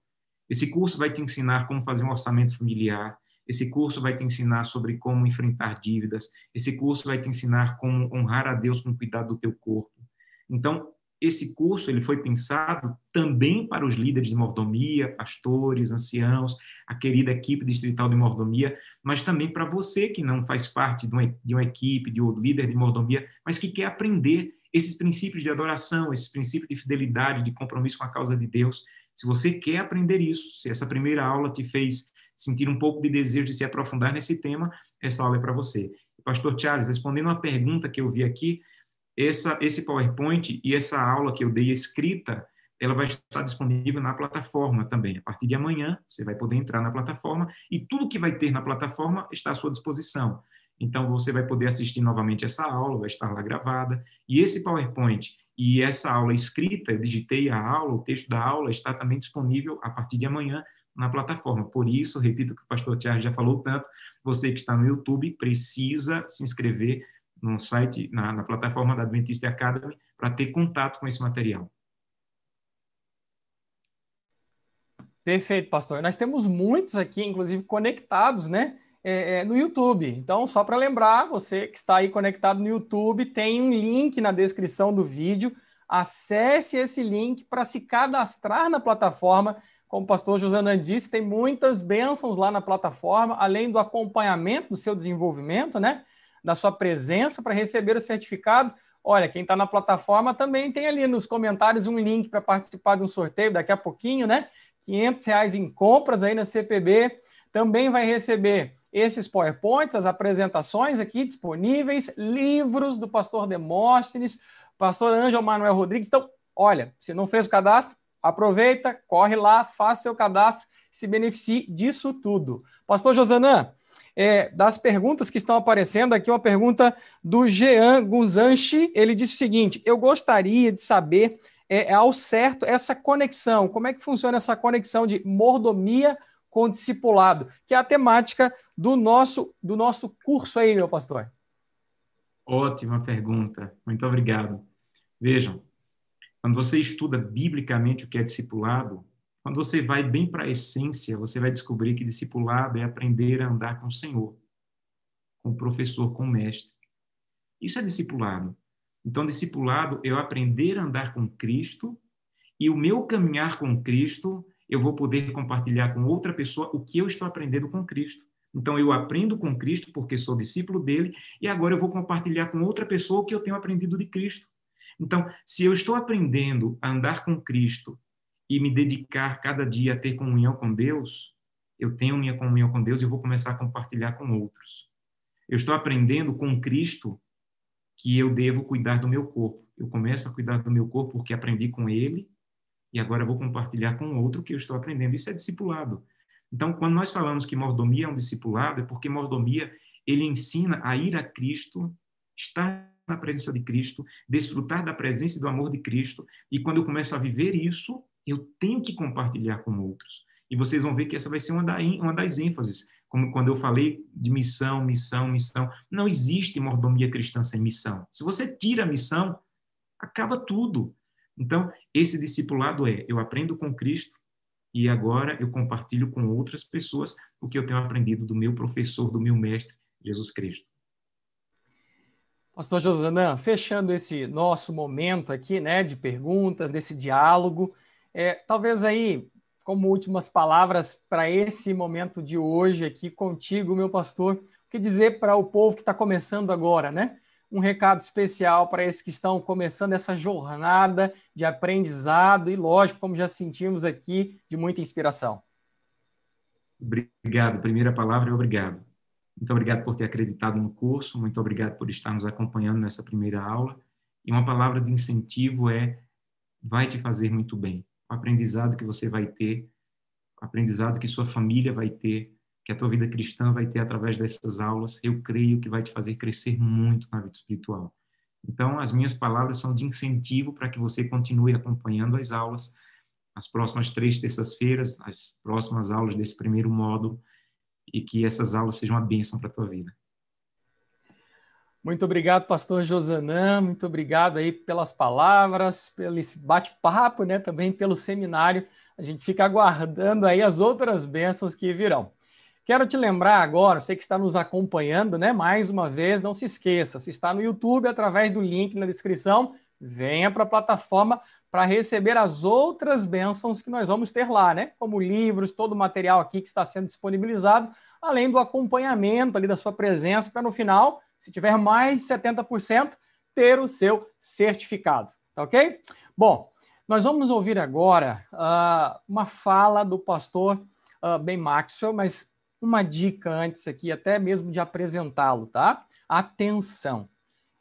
Esse curso vai te ensinar como fazer um orçamento familiar, esse curso vai te ensinar sobre como enfrentar dívidas. Esse curso vai te ensinar como honrar a Deus com cuidado do teu corpo. Então, esse curso ele foi pensado também para os líderes de mordomia, pastores, anciãos, a querida equipe distrital de mordomia, mas também para você que não faz parte de uma, de uma equipe, de um líder de mordomia, mas que quer aprender esses princípios de adoração, esses princípios de fidelidade, de compromisso com a causa de Deus. Se você quer aprender isso, se essa primeira aula te fez sentir um pouco de desejo de se aprofundar nesse tema, essa aula é para você. Pastor Charles, respondendo uma pergunta que eu vi aqui, essa, esse PowerPoint e essa aula que eu dei escrita, ela vai estar disponível na plataforma também. A partir de amanhã, você vai poder entrar na plataforma e tudo que vai ter na plataforma está à sua disposição. Então, você vai poder assistir novamente essa aula, vai estar lá gravada. E esse PowerPoint e essa aula escrita, eu digitei a aula, o texto da aula está também disponível a partir de amanhã na plataforma. Por isso, repito o que o pastor Tiago já falou tanto, você que está no YouTube precisa se inscrever no site, na, na plataforma da Adventist Academy, para ter contato com esse material. Perfeito, pastor. Nós temos muitos aqui, inclusive, conectados, né? É, é, no YouTube. Então, só para lembrar, você que está aí conectado no YouTube, tem um link na descrição do vídeo. Acesse esse link para se cadastrar na plataforma como o pastor Josanan disse, tem muitas bênçãos lá na plataforma, além do acompanhamento do seu desenvolvimento, né? Da sua presença para receber o certificado. Olha, quem está na plataforma também tem ali nos comentários um link para participar de um sorteio daqui a pouquinho, né? 500 reais em compras aí na CPB. Também vai receber esses PowerPoints, as apresentações aqui disponíveis, livros do pastor Demóstenes, pastor Ângelo Manuel Rodrigues. Então, olha, se não fez o cadastro, Aproveita, corre lá, faça seu cadastro, se beneficie disso tudo. Pastor Josanã, é, das perguntas que estão aparecendo aqui, uma pergunta do Jean Guzanchi. Ele disse o seguinte: Eu gostaria de saber é, ao certo essa conexão, como é que funciona essa conexão de mordomia com discipulado, que é a temática do nosso, do nosso curso aí, meu pastor. Ótima pergunta, muito obrigado. Vejam, quando você estuda biblicamente o que é discipulado, quando você vai bem para a essência, você vai descobrir que discipulado é aprender a andar com o Senhor, com o professor, com o mestre. Isso é discipulado. Então, discipulado é eu aprender a andar com Cristo e o meu caminhar com Cristo, eu vou poder compartilhar com outra pessoa o que eu estou aprendendo com Cristo. Então, eu aprendo com Cristo porque sou discípulo dele e agora eu vou compartilhar com outra pessoa o que eu tenho aprendido de Cristo. Então, se eu estou aprendendo a andar com Cristo e me dedicar cada dia a ter comunhão com Deus, eu tenho minha comunhão com Deus e vou começar a compartilhar com outros. Eu estou aprendendo com Cristo que eu devo cuidar do meu corpo. Eu começo a cuidar do meu corpo porque aprendi com ele e agora vou compartilhar com outro que eu estou aprendendo. Isso é discipulado. Então, quando nós falamos que mordomia é um discipulado, é porque mordomia ele ensina a ir a Cristo, estar na presença de Cristo, desfrutar da presença e do amor de Cristo, e quando eu começo a viver isso, eu tenho que compartilhar com outros. E vocês vão ver que essa vai ser uma, da, uma das ênfases, como quando eu falei de missão, missão, missão. Não existe mordomia cristã sem missão. Se você tira a missão, acaba tudo. Então, esse discipulado é: eu aprendo com Cristo, e agora eu compartilho com outras pessoas o que eu tenho aprendido do meu professor, do meu mestre, Jesus Cristo. Pastor Josanã, fechando esse nosso momento aqui, né, de perguntas, desse diálogo, é, talvez aí, como últimas palavras para esse momento de hoje aqui contigo, meu pastor, o que dizer para o povo que está começando agora, né? Um recado especial para esses que estão começando essa jornada de aprendizado e, lógico, como já sentimos aqui, de muita inspiração. Obrigado. Primeira palavra é obrigado. Muito obrigado por ter acreditado no curso, muito obrigado por estar nos acompanhando nessa primeira aula. E uma palavra de incentivo é: vai te fazer muito bem. O aprendizado que você vai ter, o aprendizado que sua família vai ter, que a tua vida cristã vai ter através dessas aulas, eu creio que vai te fazer crescer muito na vida espiritual. Então, as minhas palavras são de incentivo para que você continue acompanhando as aulas, as próximas três terças-feiras, as próximas aulas desse primeiro módulo, e que essas aulas sejam uma bênção para a tua vida. Muito obrigado, pastor Josanã, muito obrigado aí pelas palavras, pelo bate-papo, né, também pelo seminário. A gente fica aguardando aí as outras bênçãos que virão. Quero te lembrar agora, você que está nos acompanhando, né? Mais uma vez, não se esqueça, se está no YouTube, através do link na descrição, venha para a plataforma para receber as outras bênçãos que nós vamos ter lá, né? Como livros, todo o material aqui que está sendo disponibilizado, além do acompanhamento ali da sua presença, para no final, se tiver mais de 70%, ter o seu certificado, tá ok? Bom, nós vamos ouvir agora uh, uma fala do pastor uh, Ben Maxwell, mas uma dica antes aqui, até mesmo de apresentá-lo, tá? Atenção.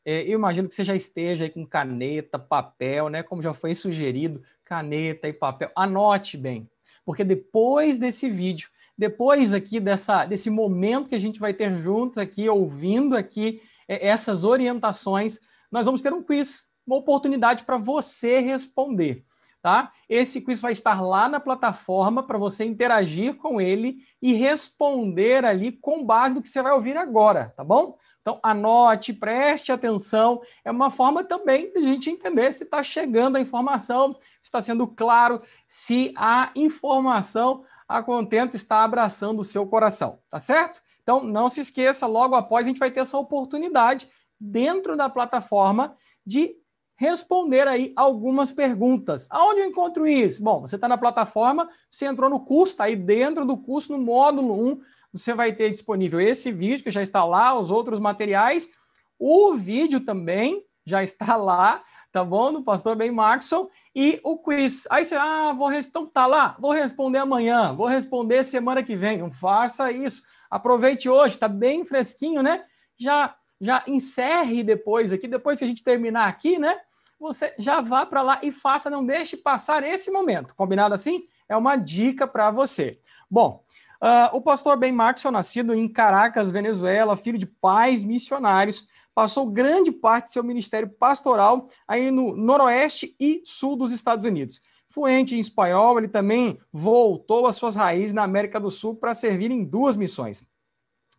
É, eu imagino que você já esteja aí com caneta, papel, né? Como já foi sugerido, caneta e papel. Anote bem, porque depois desse vídeo, depois aqui dessa, desse momento que a gente vai ter juntos aqui, ouvindo aqui é, essas orientações, nós vamos ter um quiz, uma oportunidade para você responder tá? Esse quiz vai estar lá na plataforma para você interagir com ele e responder ali com base no que você vai ouvir agora, tá bom? Então anote, preste atenção. É uma forma também de a gente entender se está chegando a informação, se está sendo claro, se a informação a contento está abraçando o seu coração, tá certo? Então não se esqueça, logo após a gente vai ter essa oportunidade dentro da plataforma de responder aí algumas perguntas. Aonde eu encontro isso? Bom, você está na plataforma, você entrou no curso, está aí dentro do curso, no módulo 1, você vai ter disponível esse vídeo, que já está lá, os outros materiais. O vídeo também já está lá, tá bom? Do pastor Ben Maxson. E o quiz. Aí você, ah, vou então tá lá, vou responder amanhã, vou responder semana que vem. Não faça isso. Aproveite hoje, está bem fresquinho, né? Já já encerre depois aqui, depois que a gente terminar aqui, né? Você já vá para lá e faça, não deixe passar esse momento. Combinado assim? É uma dica para você. Bom, uh, o pastor Ben Maxwell, nascido em Caracas, Venezuela, filho de pais missionários, passou grande parte de seu ministério pastoral aí no noroeste e sul dos Estados Unidos. Fluente em espanhol, ele também voltou às suas raízes na América do Sul para servir em duas missões.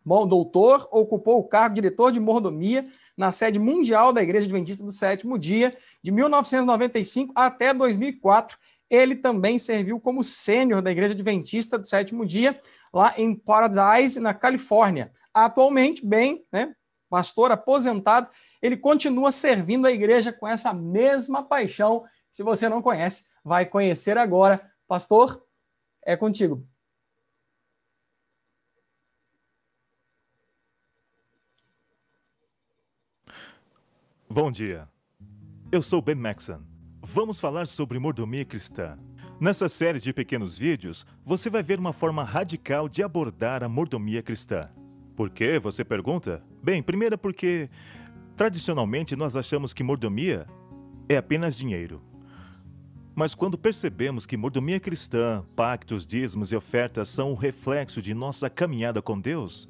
Bom, doutor, ocupou o cargo de diretor de mordomia na sede mundial da Igreja Adventista do Sétimo Dia, de 1995 até 2004. Ele também serviu como sênior da Igreja Adventista do Sétimo Dia, lá em Paradise, na Califórnia. Atualmente, bem, né, pastor aposentado, ele continua servindo a igreja com essa mesma paixão. Se você não conhece, vai conhecer agora. Pastor, é contigo. Bom dia. Eu sou Ben Maxon. Vamos falar sobre mordomia cristã. Nessa série de pequenos vídeos, você vai ver uma forma radical de abordar a mordomia cristã. Por quê? Você pergunta? Bem, primeiro porque tradicionalmente nós achamos que mordomia é apenas dinheiro. Mas quando percebemos que mordomia cristã, pactos, dízimos e ofertas são o reflexo de nossa caminhada com Deus,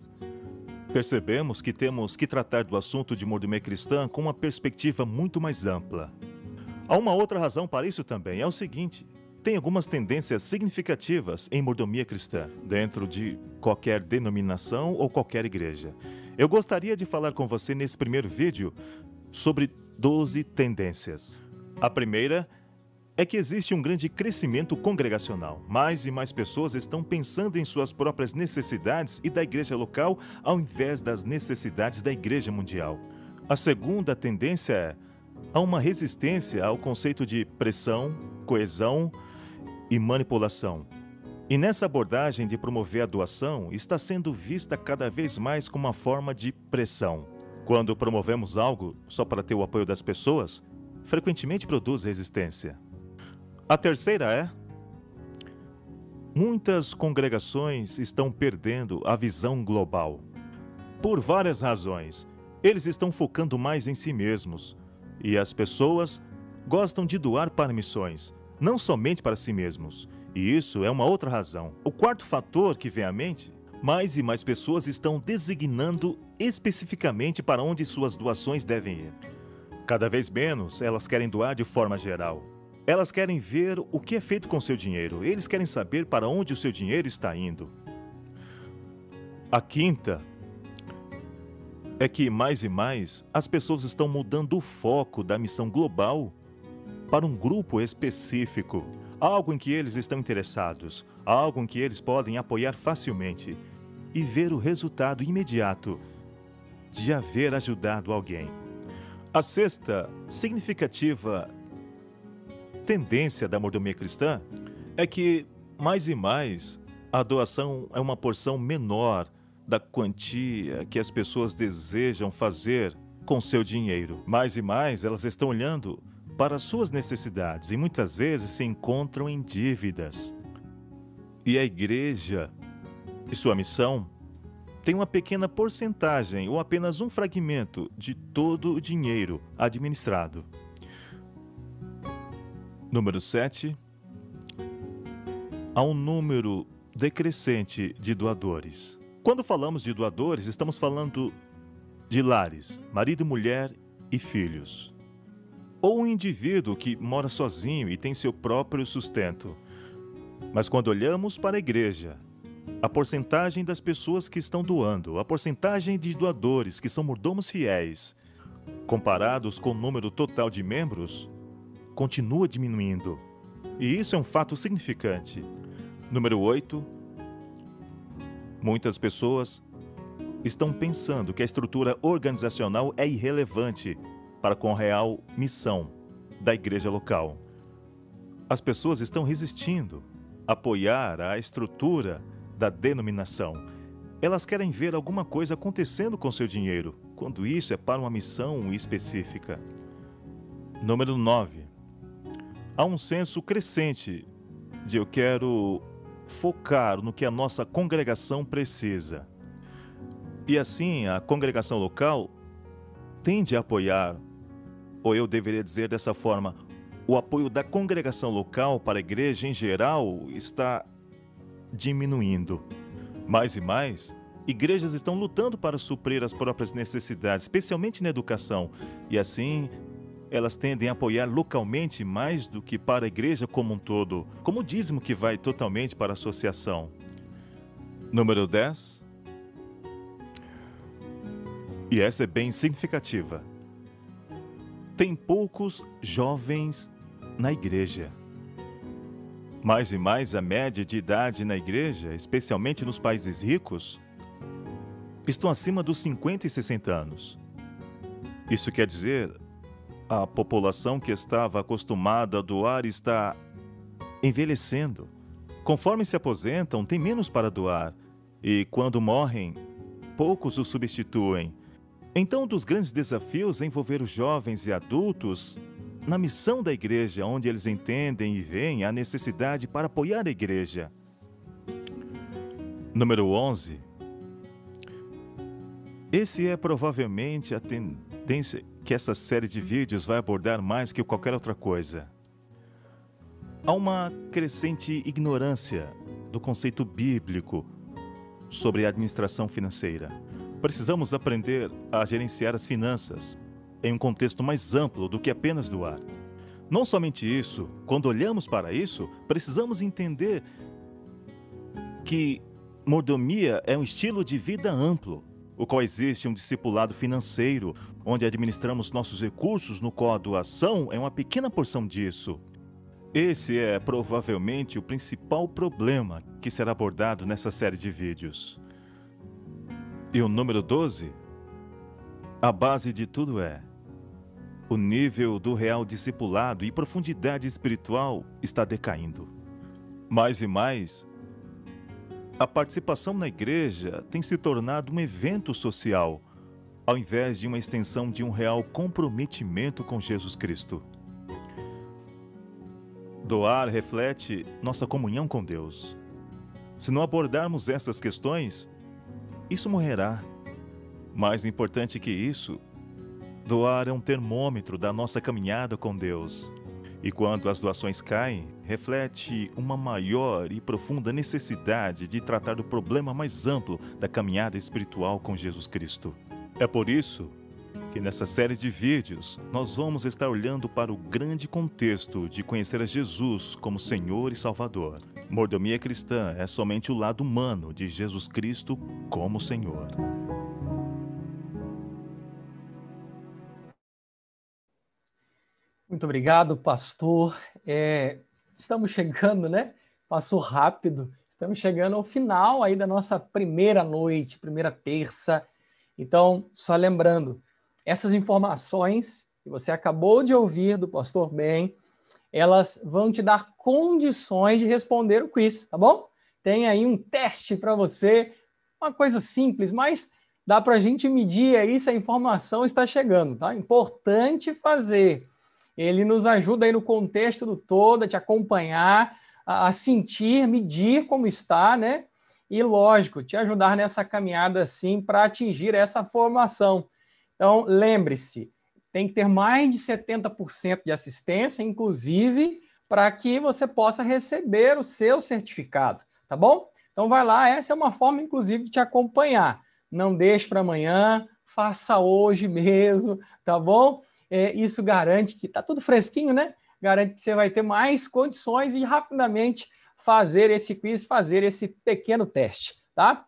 Percebemos que temos que tratar do assunto de mordomia cristã com uma perspectiva muito mais ampla. Há uma outra razão para isso também, é o seguinte: tem algumas tendências significativas em mordomia cristã, dentro de qualquer denominação ou qualquer igreja. Eu gostaria de falar com você nesse primeiro vídeo sobre 12 tendências. A primeira é que existe um grande crescimento congregacional. Mais e mais pessoas estão pensando em suas próprias necessidades e da igreja local ao invés das necessidades da igreja mundial. A segunda tendência é há uma resistência ao conceito de pressão, coesão e manipulação. E nessa abordagem de promover a doação está sendo vista cada vez mais como uma forma de pressão. Quando promovemos algo só para ter o apoio das pessoas, frequentemente produz resistência. A terceira é: muitas congregações estão perdendo a visão global. Por várias razões. Eles estão focando mais em si mesmos. E as pessoas gostam de doar para missões, não somente para si mesmos. E isso é uma outra razão. O quarto fator que vem à mente mais e mais pessoas estão designando especificamente para onde suas doações devem ir. Cada vez menos elas querem doar de forma geral. Elas querem ver o que é feito com seu dinheiro. Eles querem saber para onde o seu dinheiro está indo. A quinta é que, mais e mais, as pessoas estão mudando o foco da missão global para um grupo específico, algo em que eles estão interessados, algo em que eles podem apoiar facilmente e ver o resultado imediato de haver ajudado alguém. A sexta significativa tendência da mordomia cristã é que, mais e mais, a doação é uma porção menor da quantia que as pessoas desejam fazer com seu dinheiro. Mais e mais, elas estão olhando para suas necessidades e muitas vezes se encontram em dívidas. E a igreja e sua missão tem uma pequena porcentagem ou apenas um fragmento de todo o dinheiro administrado. Número 7. Há um número decrescente de doadores. Quando falamos de doadores, estamos falando de lares, marido, mulher e filhos. Ou um indivíduo que mora sozinho e tem seu próprio sustento. Mas quando olhamos para a igreja, a porcentagem das pessoas que estão doando, a porcentagem de doadores que são mordomos fiéis, comparados com o número total de membros, continua diminuindo. E isso é um fato significante. Número 8. Muitas pessoas estão pensando que a estrutura organizacional é irrelevante para com a real missão da igreja local. As pessoas estão resistindo a apoiar a estrutura da denominação. Elas querem ver alguma coisa acontecendo com seu dinheiro, quando isso é para uma missão específica. Número 9 há um senso crescente de eu quero focar no que a nossa congregação precisa. E assim, a congregação local tende a apoiar, ou eu deveria dizer dessa forma, o apoio da congregação local para a igreja em geral está diminuindo. Mais e mais, igrejas estão lutando para suprir as próprias necessidades, especialmente na educação, e assim elas tendem a apoiar localmente mais do que para a igreja como um todo, como o dízimo que vai totalmente para a associação. Número 10. E essa é bem significativa. Tem poucos jovens na igreja. Mais e mais a média de idade na igreja, especialmente nos países ricos, estão acima dos 50 e 60 anos. Isso quer dizer a população que estava acostumada a doar está envelhecendo. Conforme se aposentam, tem menos para doar, e quando morrem, poucos os substituem. Então, um dos grandes desafios é envolver os jovens e adultos na missão da igreja, onde eles entendem e veem a necessidade para apoiar a igreja. Número 11. Esse é provavelmente a tendência que essa série de vídeos vai abordar mais que qualquer outra coisa. Há uma crescente ignorância do conceito bíblico sobre a administração financeira. Precisamos aprender a gerenciar as finanças em um contexto mais amplo do que apenas doar. Não somente isso, quando olhamos para isso, precisamos entender que mordomia é um estilo de vida amplo o qual existe um discipulado financeiro, onde administramos nossos recursos, no qual a doação é uma pequena porção disso. Esse é provavelmente o principal problema que será abordado nessa série de vídeos. E o número 12? A base de tudo é: o nível do real discipulado e profundidade espiritual está decaindo. Mais e mais, a participação na igreja tem se tornado um evento social, ao invés de uma extensão de um real comprometimento com Jesus Cristo. Doar reflete nossa comunhão com Deus. Se não abordarmos essas questões, isso morrerá. Mais importante que isso, doar é um termômetro da nossa caminhada com Deus. E quando as doações caem, reflete uma maior e profunda necessidade de tratar do problema mais amplo da caminhada espiritual com Jesus Cristo. É por isso que nessa série de vídeos nós vamos estar olhando para o grande contexto de conhecer a Jesus como Senhor e Salvador. Mordomia cristã é somente o lado humano de Jesus Cristo como Senhor. Muito obrigado, pastor. É, estamos chegando, né? Passou rápido. Estamos chegando ao final aí da nossa primeira noite, primeira terça. Então, só lembrando, essas informações que você acabou de ouvir do pastor Ben, elas vão te dar condições de responder o quiz, tá bom? Tem aí um teste para você, uma coisa simples, mas dá para a gente medir aí se a informação está chegando, tá? Importante fazer. Ele nos ajuda aí no contexto do todo, a te acompanhar, a, sentir, medir como está, né? E, lógico, te ajudar nessa caminhada, assim, para atingir essa formação. Então, lembre-se, tem que ter mais de 70% de assistência, inclusive, para que você possa receber o seu certificado, tá bom? Então, vai lá, essa é uma forma, inclusive, de te acompanhar. Não deixe para amanhã, faça hoje mesmo, tá bom? É, isso garante que tá tudo fresquinho, né? Garante que você vai ter mais condições de rapidamente fazer esse quiz, fazer esse pequeno teste, tá?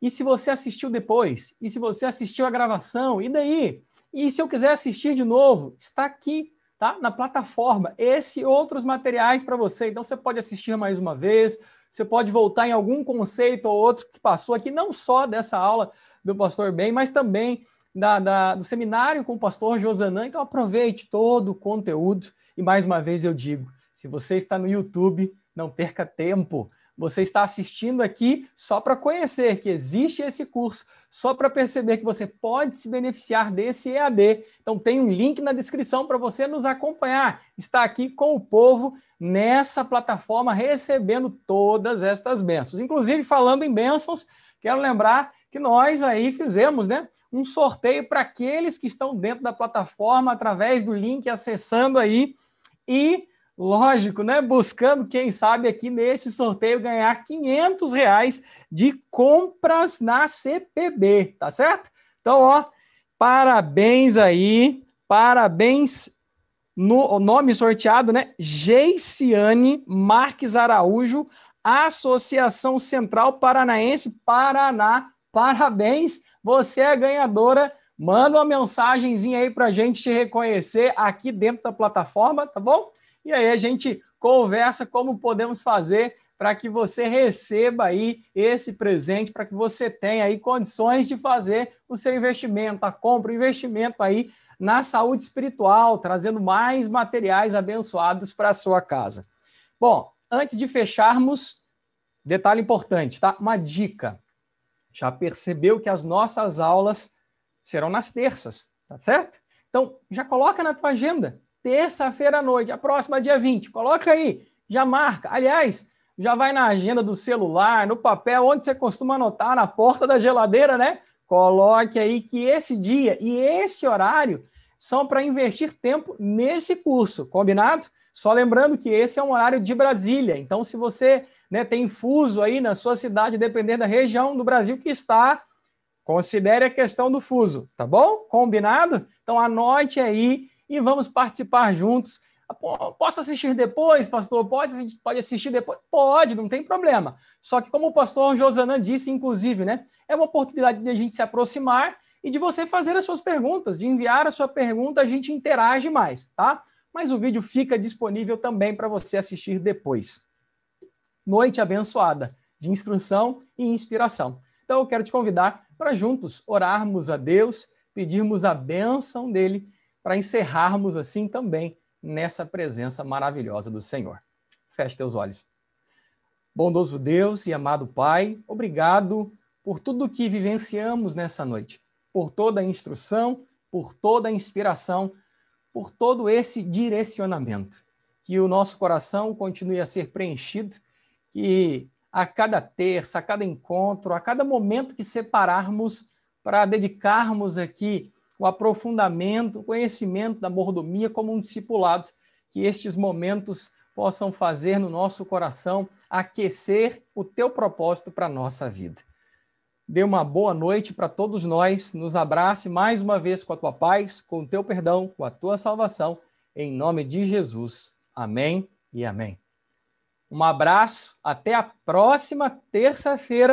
E se você assistiu depois? E se você assistiu a gravação? E daí? E se eu quiser assistir de novo? Está aqui, tá? Na plataforma. Esse e outros materiais para você. Então você pode assistir mais uma vez, você pode voltar em algum conceito ou outro que passou aqui, não só dessa aula do Pastor Ben, mas também da, da, do seminário com o pastor Josanã. Então aproveite todo o conteúdo. E mais uma vez eu digo: se você está no YouTube, não perca tempo você está assistindo aqui só para conhecer que existe esse curso, só para perceber que você pode se beneficiar desse EAD. Então tem um link na descrição para você nos acompanhar. Está aqui com o povo nessa plataforma recebendo todas estas bênçãos. Inclusive falando em bênçãos, quero lembrar que nós aí fizemos, né, um sorteio para aqueles que estão dentro da plataforma através do link acessando aí e Lógico, né? Buscando, quem sabe, aqui nesse sorteio ganhar 500 reais de compras na CPB, tá certo? Então, ó, parabéns aí, parabéns no nome sorteado, né? Geiciane Marques Araújo, Associação Central Paranaense Paraná. Parabéns, você é ganhadora. Manda uma mensagenzinha aí para a gente te reconhecer aqui dentro da plataforma, tá bom? E aí a gente conversa como podemos fazer para que você receba aí esse presente, para que você tenha aí condições de fazer o seu investimento, a compra, o investimento aí na saúde espiritual, trazendo mais materiais abençoados para a sua casa. Bom, antes de fecharmos, detalhe importante, tá? Uma dica. Já percebeu que as nossas aulas serão nas terças, tá certo? Então, já coloca na tua agenda terça-feira à noite, a próxima dia 20. Coloca aí, já marca. Aliás, já vai na agenda do celular, no papel, onde você costuma anotar, na porta da geladeira, né? Coloque aí que esse dia e esse horário são para investir tempo nesse curso, combinado? Só lembrando que esse é um horário de Brasília, então se você né, tem fuso aí na sua cidade, dependendo da região do Brasil que está, considere a questão do fuso, tá bom? Combinado? Então anote aí e vamos participar juntos. Posso assistir depois, pastor? Pode, pode assistir depois? Pode, não tem problema. Só que, como o pastor Josanã disse, inclusive, né? É uma oportunidade de a gente se aproximar e de você fazer as suas perguntas, de enviar a sua pergunta, a gente interage mais, tá? mas o vídeo fica disponível também para você assistir depois. Noite abençoada de instrução e inspiração. Então eu quero te convidar para juntos orarmos a Deus, pedirmos a bênção dele para encerrarmos assim também nessa presença maravilhosa do Senhor. Feche teus olhos. Bondoso Deus e amado Pai, obrigado por tudo que vivenciamos nessa noite, por toda a instrução, por toda a inspiração, por todo esse direcionamento. Que o nosso coração continue a ser preenchido, que a cada terça, a cada encontro, a cada momento que separarmos para dedicarmos aqui o aprofundamento, o conhecimento da mordomia como um discipulado, que estes momentos possam fazer no nosso coração aquecer o teu propósito para a nossa vida. Dê uma boa noite para todos nós, nos abrace mais uma vez com a tua paz, com o teu perdão, com a tua salvação, em nome de Jesus. Amém e amém. Um abraço, até a próxima terça-feira.